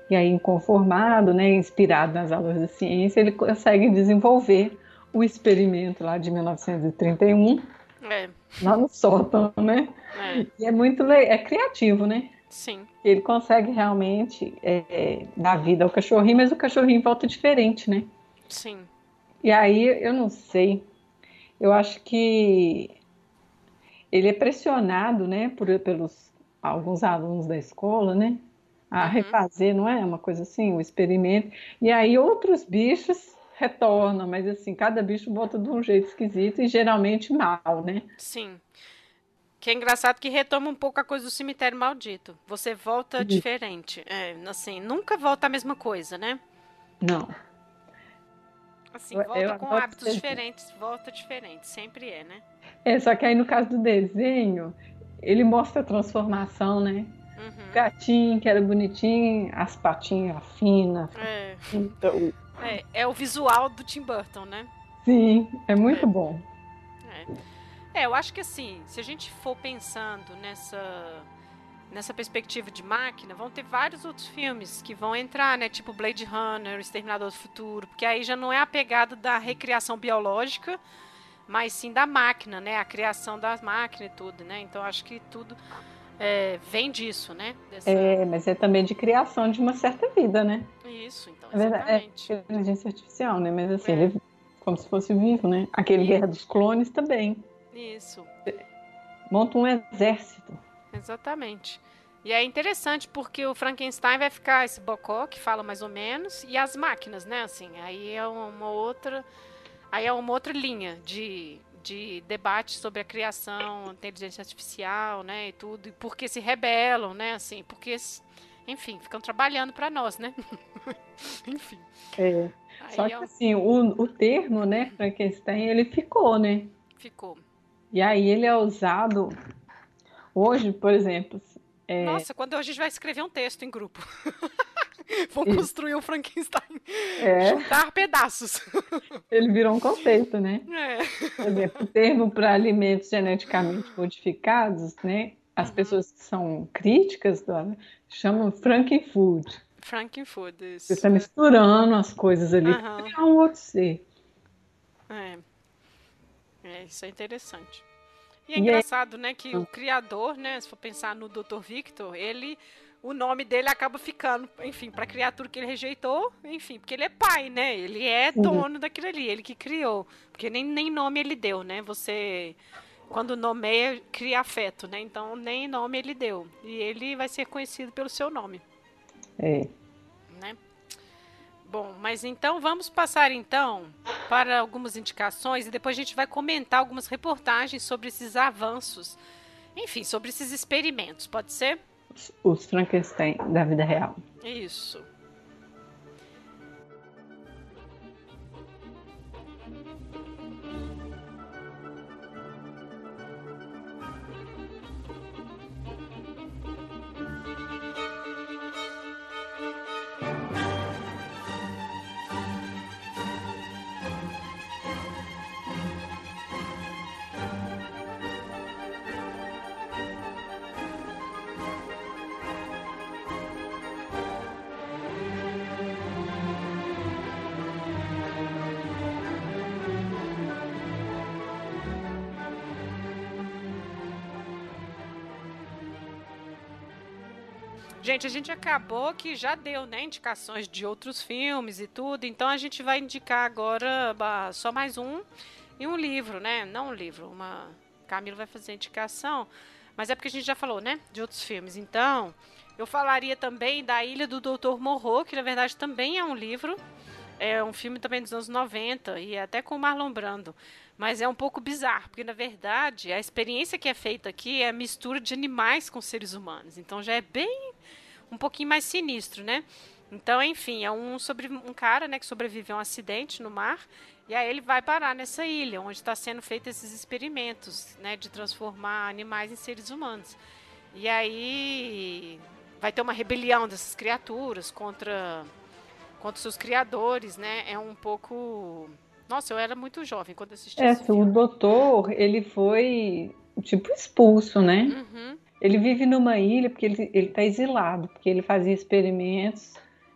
e aí inconformado, né, inspirado nas aulas de ciência, ele consegue desenvolver o experimento lá de 1931, é. lá no sótão, né? É. E é muito é criativo, né? Sim. Ele consegue realmente é, dar vida ao cachorrinho, mas o cachorrinho volta diferente, né? Sim. E aí, eu não sei. Eu acho que ele é pressionado, né, por, pelos alguns alunos da escola, né, a uhum. refazer, não é? Uma coisa assim, o um experimento. E aí outros bichos retornam, mas assim, cada bicho volta de um jeito esquisito e geralmente mal, né? Sim. Que é engraçado que retoma um pouco a coisa do cemitério maldito. Você volta Sim. diferente. É, assim, nunca volta a mesma coisa, né? Não. Assim, volta eu com hábitos ser... diferentes, volta diferente, sempre é, né? É, só que aí no caso do desenho, ele mostra a transformação, né? Uhum. Gatinho, que era bonitinho, as patinhas finas. É. Então... é. É o visual do Tim Burton, né? Sim, é muito é. bom. É. é, eu acho que assim, se a gente for pensando nessa nessa perspectiva de máquina, vão ter vários outros filmes que vão entrar, né? Tipo Blade Runner, Exterminador do Futuro, porque aí já não é a pegada da recriação biológica, mas sim da máquina, né? A criação das máquinas e tudo, né? Então acho que tudo é, vem disso, né? Dessa... É, mas é também de criação de uma certa vida, né? Isso, então, exatamente. É, é inteligência artificial, né? Mas assim, é. ele como se fosse vivo, né? Aquele. Guerra dos Clones também. Isso. Monta um exército. Exatamente. E é interessante porque o Frankenstein vai ficar esse bocó que fala mais ou menos e as máquinas, né? Assim, aí é uma outra, aí é uma outra linha de, de debate sobre a criação, inteligência artificial, né? E tudo e por que se rebelam, né? Assim, porque enfim, ficam trabalhando para nós, né? <laughs> enfim. É. Só que é assim, o, o termo, né, Frankenstein, ele ficou, né? Ficou. E aí ele é usado Hoje, por exemplo. É... Nossa, quando a gente vai escrever um texto em grupo. <laughs> Vou construir o um Frankenstein. É. Juntar pedaços. Ele virou um conceito, né? É. Por exemplo, o termo para alimentos geneticamente modificados, né? As uhum. pessoas que são críticas chamam Frankenfood. Frankenfood, isso. Você está misturando as coisas ali uhum. para criar um outro ser. É. É, isso é interessante. E é engraçado, né, que o criador, né, se for pensar no Dr. Victor, ele o nome dele acaba ficando, enfim, para a criatura que ele rejeitou, enfim, porque ele é pai, né? Ele é dono uhum. daquilo ali, ele que criou, porque nem, nem nome ele deu, né? Você quando nomeia cria afeto, né? Então nem nome ele deu e ele vai ser conhecido pelo seu nome. É. Né? Bom, mas então vamos passar então para algumas indicações e depois a gente vai comentar algumas reportagens sobre esses avanços, enfim, sobre esses experimentos, pode ser? Os Frankenstein da vida real. Isso. Gente, a gente acabou que já deu, né, indicações de outros filmes e tudo, então a gente vai indicar agora só mais um e um livro, né? Não um livro, uma Camila vai fazer indicação, mas é porque a gente já falou, né, de outros filmes. Então, eu falaria também da Ilha do Doutor Morro, que na verdade também é um livro, é um filme também dos anos 90 e é até com o Marlon Brando. Mas é um pouco bizarro, porque na verdade a experiência que é feita aqui é a mistura de animais com seres humanos. Então já é bem um pouquinho mais sinistro, né? Então, enfim, é um sobre um cara, né, que sobreviveu a um acidente no mar e aí ele vai parar nessa ilha onde está sendo feitos esses experimentos, né, de transformar animais em seres humanos. E aí vai ter uma rebelião dessas criaturas contra contra seus criadores, né? É um pouco nossa, eu era muito jovem quando assisti é, o doutor, ele foi tipo expulso, né? Uhum. Ele vive numa ilha porque ele está exilado, porque ele fazia experimentos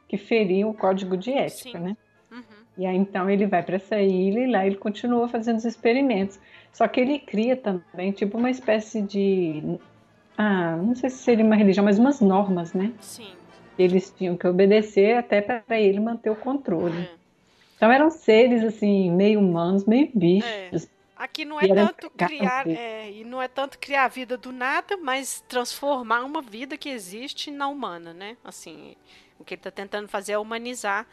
que feriam o código de ética, Sim. né? Uhum. E aí então ele vai para essa ilha e lá ele continua fazendo os experimentos. Só que ele cria também tipo uma espécie de ah, não sei se seria uma religião, mas umas normas, né? Sim. Eles tinham que obedecer até para ele manter o controle. É. Então eram seres assim, meio humanos, meio bichos. É. Aqui não é tanto criar, é, e não é tanto criar a vida do nada, mas transformar uma vida que existe na humana, né? Assim, o que ele está tentando fazer é humanizar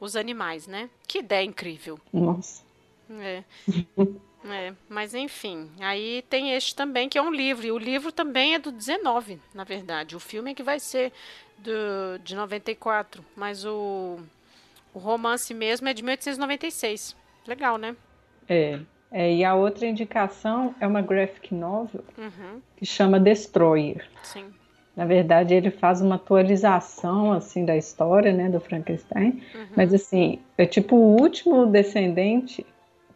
os animais, né? Que ideia incrível. Nossa. É. <laughs> é, mas enfim, aí tem este também que é um livro, e o livro também é do 19, na verdade. O filme é que vai ser do, de 94, mas o, o romance mesmo é de 1896. Legal, né? É. É, e a outra indicação é uma graphic novel uhum. que chama Destroyer. Sim. Na verdade, ele faz uma atualização assim da história, né, do Frankenstein. Uhum. Mas assim, é tipo o último descendente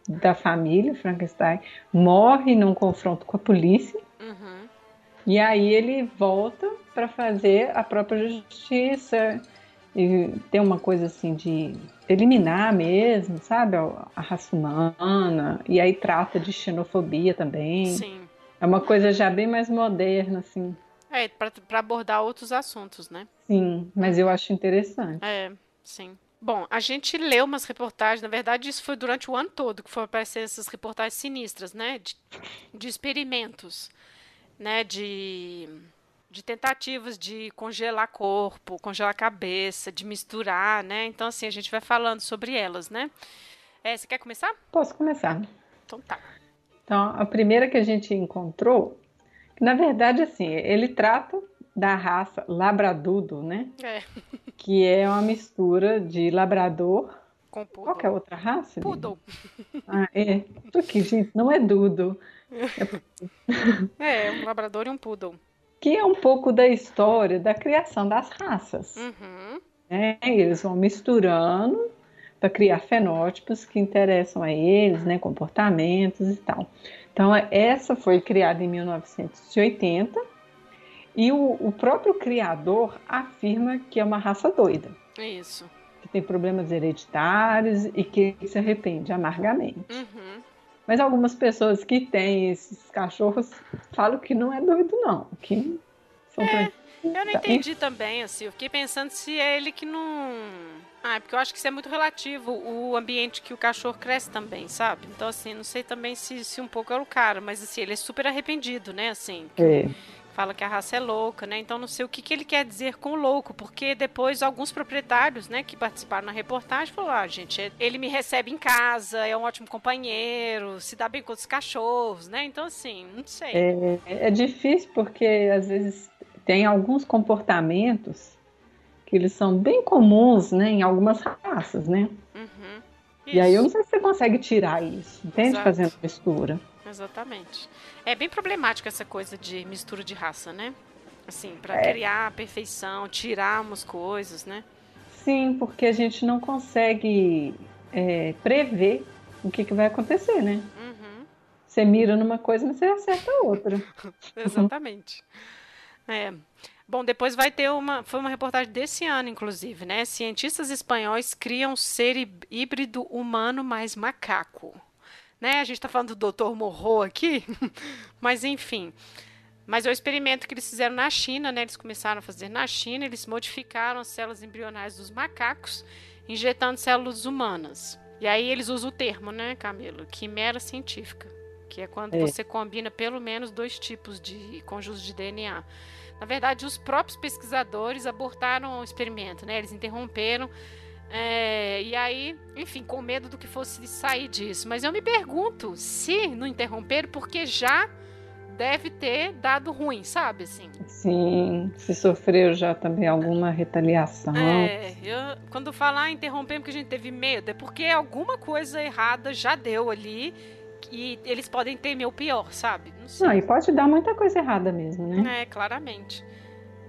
da família Frankenstein morre num confronto com a polícia. Uhum. E aí ele volta para fazer a própria justiça e tem uma coisa assim de eliminar mesmo, sabe, a raça humana, e aí trata de xenofobia também. Sim. É uma coisa já bem mais moderna, assim. É, para abordar outros assuntos, né? Sim, mas eu acho interessante. É, sim. Bom, a gente leu umas reportagens, na verdade, isso foi durante o ano todo que foram aparecer essas reportagens sinistras, né? De, de experimentos, né? De de tentativas de congelar corpo, congelar cabeça, de misturar, né? Então, assim, a gente vai falando sobre elas, né? É, você quer começar? Posso começar. Então tá. Então, a primeira que a gente encontrou, que na verdade, assim, ele trata da raça labradudo, né? É. Que é uma mistura de labrador com poodle. Qual é a outra raça? Poodle. Ah, é. Tô aqui, gente, não é dudo. É, <laughs> é um labrador e um poodle que é um pouco da história da criação das raças. Uhum. Né? Eles vão misturando para criar fenótipos que interessam a eles, né? comportamentos e tal. Então, essa foi criada em 1980 e o, o próprio criador afirma que é uma raça doida. Isso. Que tem problemas hereditários e que se arrepende amargamente. Uhum. Mas algumas pessoas que têm esses cachorros falam que não é doido, não. Que são é, eu não entendi também, assim. Eu fiquei pensando se é ele que não. Ah, é porque eu acho que isso é muito relativo, o ambiente que o cachorro cresce também, sabe? Então, assim, não sei também se, se um pouco é o cara, mas assim, ele é super arrependido, né? Assim. É. fala que a raça é louca, né? Então não sei o que, que ele quer dizer com louco, porque depois alguns proprietários, né, que participaram na reportagem falaram: ah, gente, ele me recebe em casa, é um ótimo companheiro, se dá bem com os cachorros, né? Então, assim, não sei. É, é difícil porque às vezes tem alguns comportamentos que eles são bem comuns, né, em algumas raças, né? Uhum. E aí eu não sei se você consegue tirar isso, entende? Exato. Fazendo mistura. Exatamente. É bem problemático essa coisa de mistura de raça, né? Assim, para é. criar a perfeição, tirar umas coisas, né? Sim, porque a gente não consegue é, prever o que, que vai acontecer, né? Uhum. Você mira numa coisa, mas você acerta outra. <laughs> Exatamente. É. Bom, depois vai ter uma. Foi uma reportagem desse ano, inclusive, né? Cientistas espanhóis criam ser híbrido humano mais macaco né? A gente está falando do Dr. Morro aqui, <laughs> mas enfim. Mas é o experimento que eles fizeram na China, né? Eles começaram a fazer na China, eles modificaram as células embrionais dos macacos, injetando células humanas. E aí eles usam o termo, né, Camilo? Quimera científica, que é quando é. você combina pelo menos dois tipos de conjuntos de DNA. Na verdade, os próprios pesquisadores abortaram o experimento, né? Eles interromperam é, e aí, enfim, com medo do que fosse sair disso. Mas eu me pergunto se não interromper, porque já deve ter dado ruim, sabe? Assim. Sim, se sofreu já também alguma retaliação. É, eu, quando falar interromper porque a gente teve medo, é porque alguma coisa errada já deu ali e eles podem temer o pior, sabe? Não, não, e pode dar muita coisa errada mesmo, né? É, claramente.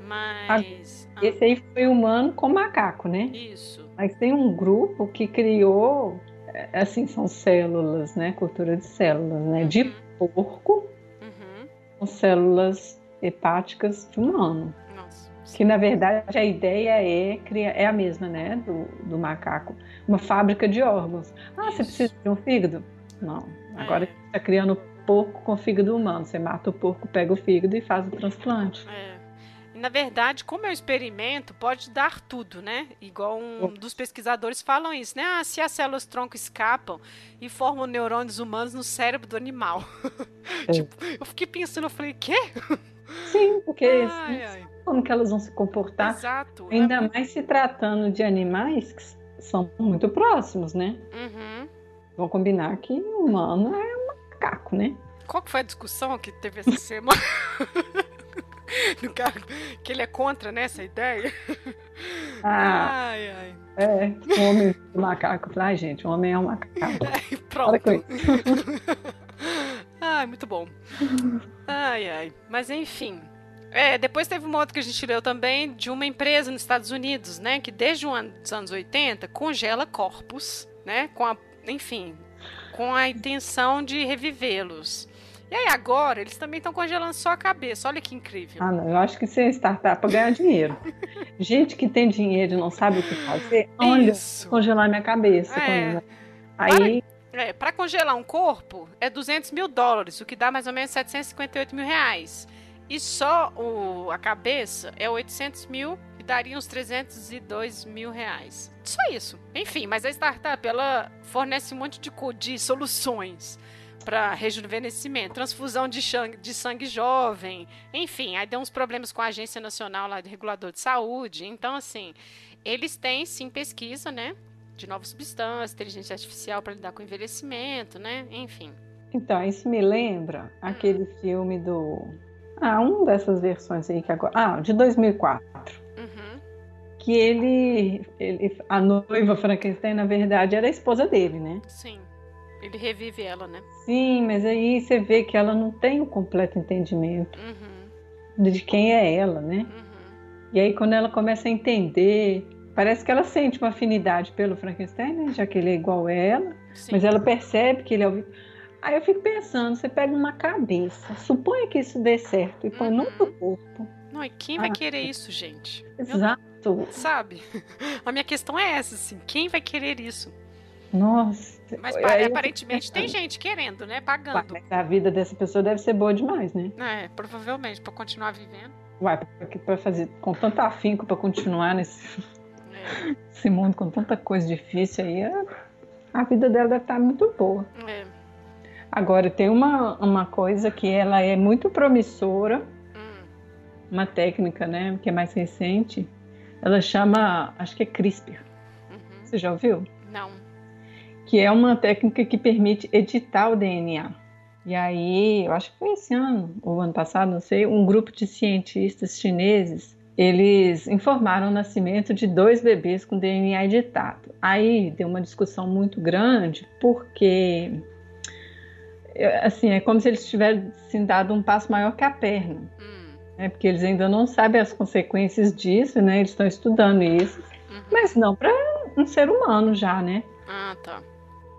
Mas. Ah, esse aí foi humano com macaco, né? Isso. Mas tem um grupo que criou, é, assim, são células, né? Cultura de células, né? De uhum. porco uhum. com células hepáticas de humano. Nossa. Que na verdade a ideia é criar, é a mesma, né? Do, do macaco. Uma fábrica de órgãos. Ah, Isso. você precisa de um fígado? Não. Agora é. está criando porco com fígado humano. Você mata o porco, pega o fígado e faz o transplante. É. E, na verdade, como é um experimento, pode dar tudo, né? Igual um dos pesquisadores falam isso, né? Ah, se as células tronco escapam e formam neurônios humanos no cérebro do animal. <laughs> É. tipo, eu fiquei pensando, eu falei, quê? Sim, porque ai, ai. como que elas vão se comportar. Exato. Ainda é... mais se tratando de animais que são muito próximos, né? Uhum. Vão combinar que o humano é um macaco, né? Qual que foi a discussão que teve essa semana? <laughs> <laughs> que ele é contra nessa né, ideia. Ah, ai, ai. É, o homem do macaco. Ai, gente, o homem é um macaco. <laughs> É, pronto. <laughs> ai, muito bom. Ai, ai. Mas enfim. É, depois teve uma outra que a gente leu também de uma empresa nos Estados Unidos, né? Que desde os anos 80 congela corpos, né? Com a, enfim, com a intenção de revivê-los. E aí agora eles também estão congelando só a cabeça. Olha que incrível. Ah, não. Eu acho que ser startup para ganhar dinheiro. <laughs> Gente que tem dinheiro e não sabe o que fazer, olha, Isso. congelar minha cabeça. É. Aí. Para, é, para congelar um corpo é 200 mil dólares, o que dá mais ou menos 758 mil reais. E só o, a cabeça é 800 mil e daria uns 302 mil reais. Só isso. Enfim, mas a startup ela fornece um monte de, de soluções para rejuvenescimento, transfusão de sangue, de sangue jovem, enfim, aí deu uns problemas com a Agência Nacional lá de Regulador de Saúde. Então, assim, eles têm sim pesquisa, né? De novas substâncias, inteligência artificial para lidar com o envelhecimento, né? Enfim. Então, isso me lembra aquele hum. filme do. Ah, um dessas versões aí que agora. Ah, de 2004. Uhum. Que ele, ele. A noiva Frankenstein, na verdade, era a esposa dele, né? Sim. Ele revive ela, né? Sim, mas aí você vê que ela não tem o completo entendimento uhum. de quem é ela, né? Uhum. E aí quando ela começa a entender, parece que ela sente uma afinidade pelo Frankenstein, né? Já que ele é igual a ela, Sim. mas ela percebe que ele é o Aí eu fico pensando, você pega uma cabeça, suponha que isso dê certo e põe uhum. no outro corpo. Não, e quem vai ah, querer isso, gente? Exato. Sabe? <laughs> A minha questão é essa, assim, quem vai querer isso? Nossa. Mas aí, aparentemente tem gente querendo, né? Pagando. A vida dessa pessoa deve ser boa demais, né? É, provavelmente, para continuar vivendo. Uai, para fazer com tanto afinco para continuar nesse, é. <laughs> mundo com tanta coisa difícil aí, a, a vida dela deve estar tá muito boa. É. Agora, tem uma, uma coisa que ela é muito promissora, hum. uma técnica, né, que é mais recente. Ela chama, acho que é CRISPR. Uhum. Você já ouviu? Não. Que é uma técnica que permite editar o DNA. E aí, eu acho que foi esse ano, ou ano passado, não sei, um grupo de cientistas chineses, eles informaram o nascimento de dois bebês com DNA editado. Aí deu uma discussão muito grande, porque assim, é como se eles tivessem dado um passo maior que a perna. Hum. Né? Porque eles ainda não sabem as consequências disso, né? Eles estão estudando isso. Uhum. Mas não para um ser humano já, né? Ah, tá.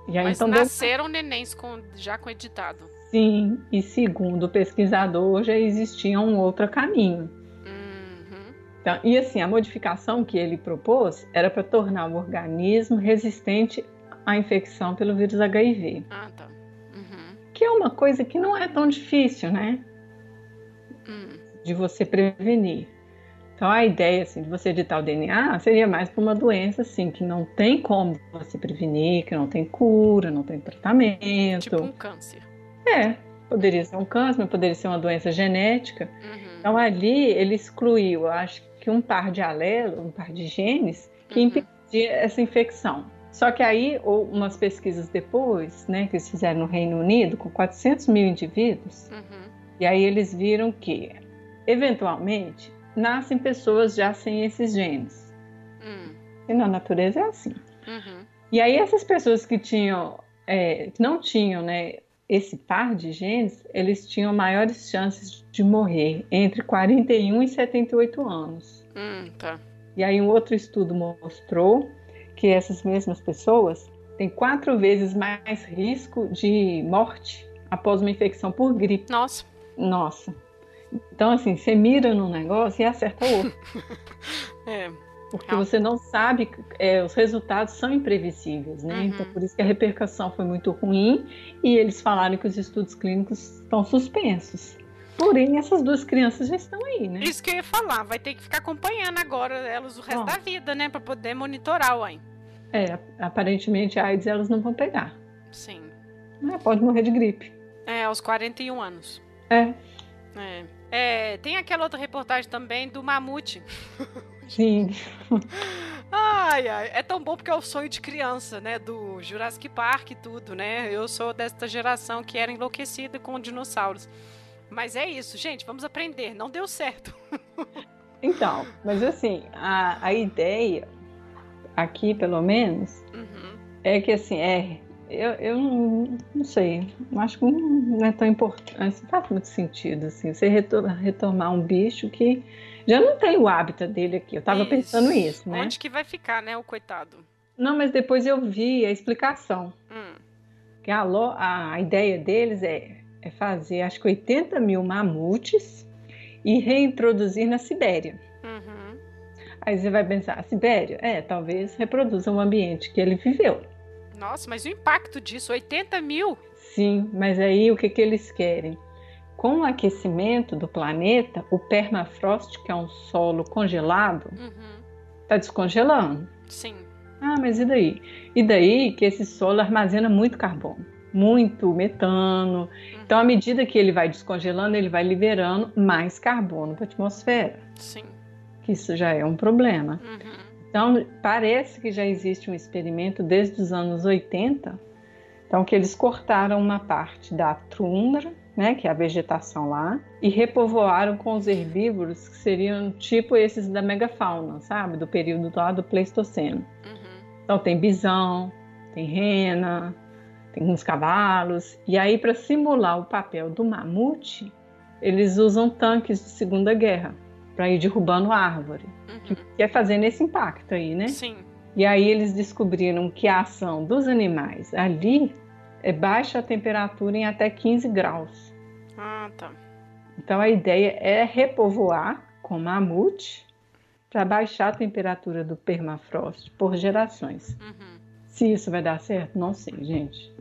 Aí, Mas então, nasceram deu... nenéns com, já com editado. Sim, e segundo o pesquisador, já existia um outro caminho. Uhum. Então, e assim, a modificação que ele propôs era para tornar o organismo resistente à infecção pelo vírus HIV. Ah, tá que é uma coisa que não é tão difícil, né? Hum. De você prevenir. Então a ideia assim, de você editar o DNA seria mais para uma doença assim que não tem como você prevenir, que não tem cura, não tem tratamento. Tipo um câncer. É, poderia ser um câncer, mas poderia ser uma doença genética. Uhum. Então ali ele excluiu, acho que um par de alelos, um par de genes que uhum. impedia essa infecção. Só que aí, ou umas pesquisas depois, né, que eles fizeram no Reino Unido, com 400 mil indivíduos, uhum. e aí eles viram que, eventualmente, nascem pessoas já sem esses genes. Uhum. E na natureza é assim. Uhum. E aí essas pessoas que tinham, é, que não tinham, né, esse par de genes, eles tinham maiores chances de morrer entre 41 e 78 anos. Hum, tá. E aí um outro estudo mostrou que essas mesmas pessoas têm quatro vezes mais risco de morte após uma infecção por gripe. Nossa. Nossa. Então, assim, você mira num negócio e acerta o outro. <laughs> é. Porque você não sabe, é, os resultados são imprevisíveis, né? Uhum. Então, por isso que a repercussão foi muito ruim e eles falaram que os estudos clínicos estão suspensos. Porém, essas duas crianças já estão aí, né? Isso que eu ia falar, vai ter que ficar acompanhando agora elas o resto da vida, né? Pra poder monitorar, uai. É, aparentemente a AIDS elas não vão pegar. Sim. É, pode morrer de gripe. É, aos 41 anos. É. É. é tem aquela outra reportagem também do mamute. <laughs> Sim. Ai, ai, é tão bom porque é o sonho de criança, né? Do Jurassic Park e tudo, né? Eu sou desta geração que era enlouquecida com dinossauros. Mas é isso, gente, vamos aprender. Não deu certo. <laughs> então, mas assim, a, a ideia aqui, pelo menos, uhum. é que assim, é. Eu, eu não, não sei, acho que não é tão importante, não faz muito sentido, assim, você retomar um bicho que já não tem o hábito dele aqui. Eu tava isso. pensando isso, né? Onde que vai ficar, né, o coitado? Não, mas depois eu vi a explicação. Hum. Que a, a ideia deles é é fazer acho que 80 mil mamutes e reintroduzir na Sibéria. Uhum. Aí você vai pensar, a Sibéria? É, talvez reproduza um ambiente que ele viveu. Nossa, mas o impacto disso, 80 mil? Sim, mas aí o que, que eles querem? Com o aquecimento do planeta, o permafrost, que é um solo congelado, está uhum. descongelando. Sim. Ah, mas e daí? E daí que esse solo armazena muito carbono muito metano. Então, à medida que ele vai descongelando, ele vai liberando mais carbono para a atmosfera. Sim. Que isso já é um problema. Uhum. Então, parece que já existe um experimento desde os anos 80, então que eles cortaram uma parte da tundra, né, que é a vegetação lá, e repovoaram com os herbívoros que seriam tipo esses da megafauna, sabe, do período lá do Pleistoceno. Uhum. Então tem bisão, tem rena, tem uns cavalos. E aí, para simular o papel do mamute, eles usam tanques de Segunda Guerra para ir derrubando árvore, uhum. que, é fazendo esse impacto aí, né? Sim. E aí eles descobriram que a ação dos animais ali é baixa a temperatura em até 15 graus. Ah, tá. Então a ideia é repovoar com mamute para baixar a temperatura do permafrost por gerações. Uhum. Se isso vai dar certo, não sei, gente.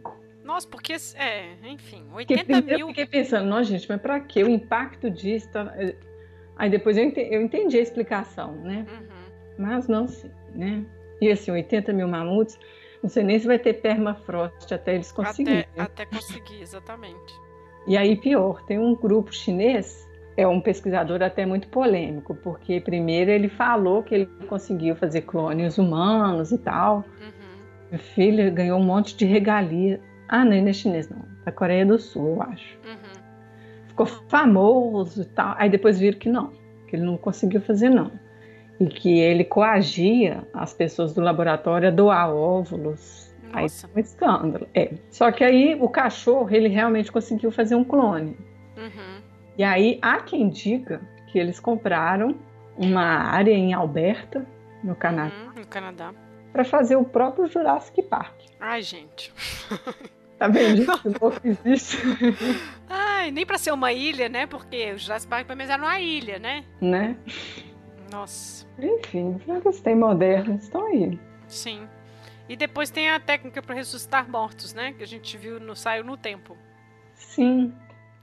Nossa, porque, é, enfim, 80 porque, mil... Eu fiquei pensando, não, gente, mas para que o impacto disso? Tá... Aí depois eu entendi, eu entendi a explicação, né? Uhum. Mas não sei, né? E assim, 80 mil mamutes, não sei nem se vai ter permafrost até eles conseguirem. Até, até conseguir, exatamente. E aí, pior, tem um grupo chinês é um pesquisador até muito polêmico, porque primeiro ele falou que ele conseguiu fazer clones humanos e tal. Uhum. Meu filho ganhou um monte de regalia. Ah, não, ele é chinês, não. Da Coreia do Sul, eu acho. Uhum. Ficou famoso e tal. Aí depois viram que não, que ele não conseguiu fazer, não. E que ele coagia as pessoas do laboratório a doar óvulos. Nossa. Aí um escândalo. É. Só que aí o cachorro, ele realmente conseguiu fazer um clone. Uhum. E aí há quem diga que eles compraram uma área em Alberta, no Canadá. Uhum, no Canadá. Para fazer o próprio Jurassic Park. Ai, gente. <laughs> Tá vendo? Isso existe. <laughs> Ai, nem para ser uma ilha, né? Porque o Jurassic Park pelo menos era uma ilha, né? Né? Nossa. Enfim, os tem modernos estão aí. Sim. E depois tem a técnica para ressuscitar mortos, né? Que a gente viu no Saiu no Tempo. Sim.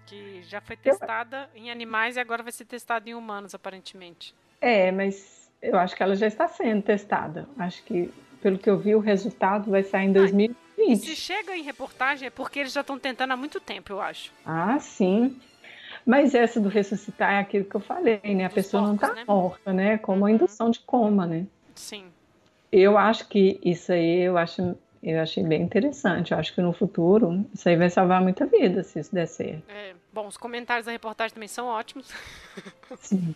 Que já foi testada eu... em animais e agora vai ser testada em humanos, aparentemente. É, mas eu acho que ela já está sendo testada. Acho que, pelo que eu vi, o resultado vai sair em 2020. E se chega em reportagem é porque eles já estão tentando há muito tempo, eu acho. Ah, sim. Mas essa do ressuscitar é aquilo que eu falei, né? A Dos pessoa não está né? morta, né? Como a uhum. indução de coma, né? Sim. Eu acho que isso aí eu acho eu achei bem interessante. Eu acho que no futuro isso aí vai salvar muita vida se isso der certo. É, bom, os comentários da reportagem também são ótimos. <laughs> Sim.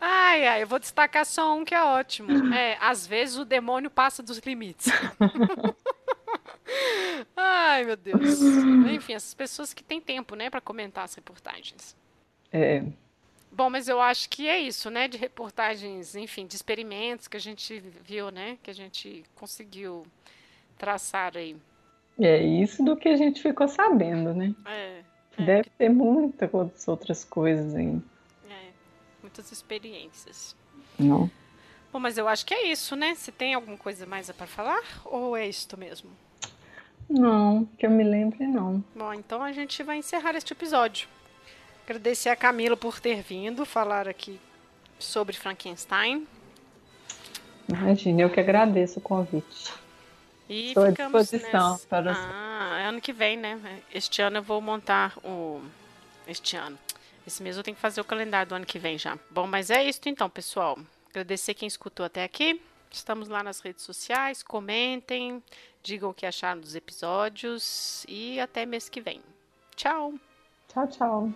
ai, ai, eu vou destacar só um que é ótimo. É, às vezes o demônio passa dos limites. <laughs> <laughs> ai, meu Deus. Enfim, essas pessoas que têm tempo, né, para comentar as reportagens. É. Bom, mas eu acho que é isso, né? De reportagens, enfim, de experimentos que a gente viu, né? Que a gente conseguiu traçar aí. É isso do que a gente ficou sabendo, né? É. é Deve ter muitas outras coisas aí. É, muitas experiências. Não. Bom, mas eu acho que é isso, né? Se tem alguma coisa mais para falar ou é isto mesmo? Não, que eu me lembre, não. Bom, então a gente vai encerrar este episódio. Agradecer a Camila por ter vindo falar aqui sobre Frankenstein. Imagina, eu que agradeço o convite. E Estou à disposição nessa... para Ah, ano que vem, né? Este ano eu vou montar o. Este ano. Esse mês eu tenho que fazer o calendário do ano que vem já. Bom, mas é isso então, pessoal. Agradecer quem escutou até aqui. Estamos lá nas redes sociais. Comentem, digam o que acharam dos episódios. E até mês que vem. Tchau. Tchau, tchau.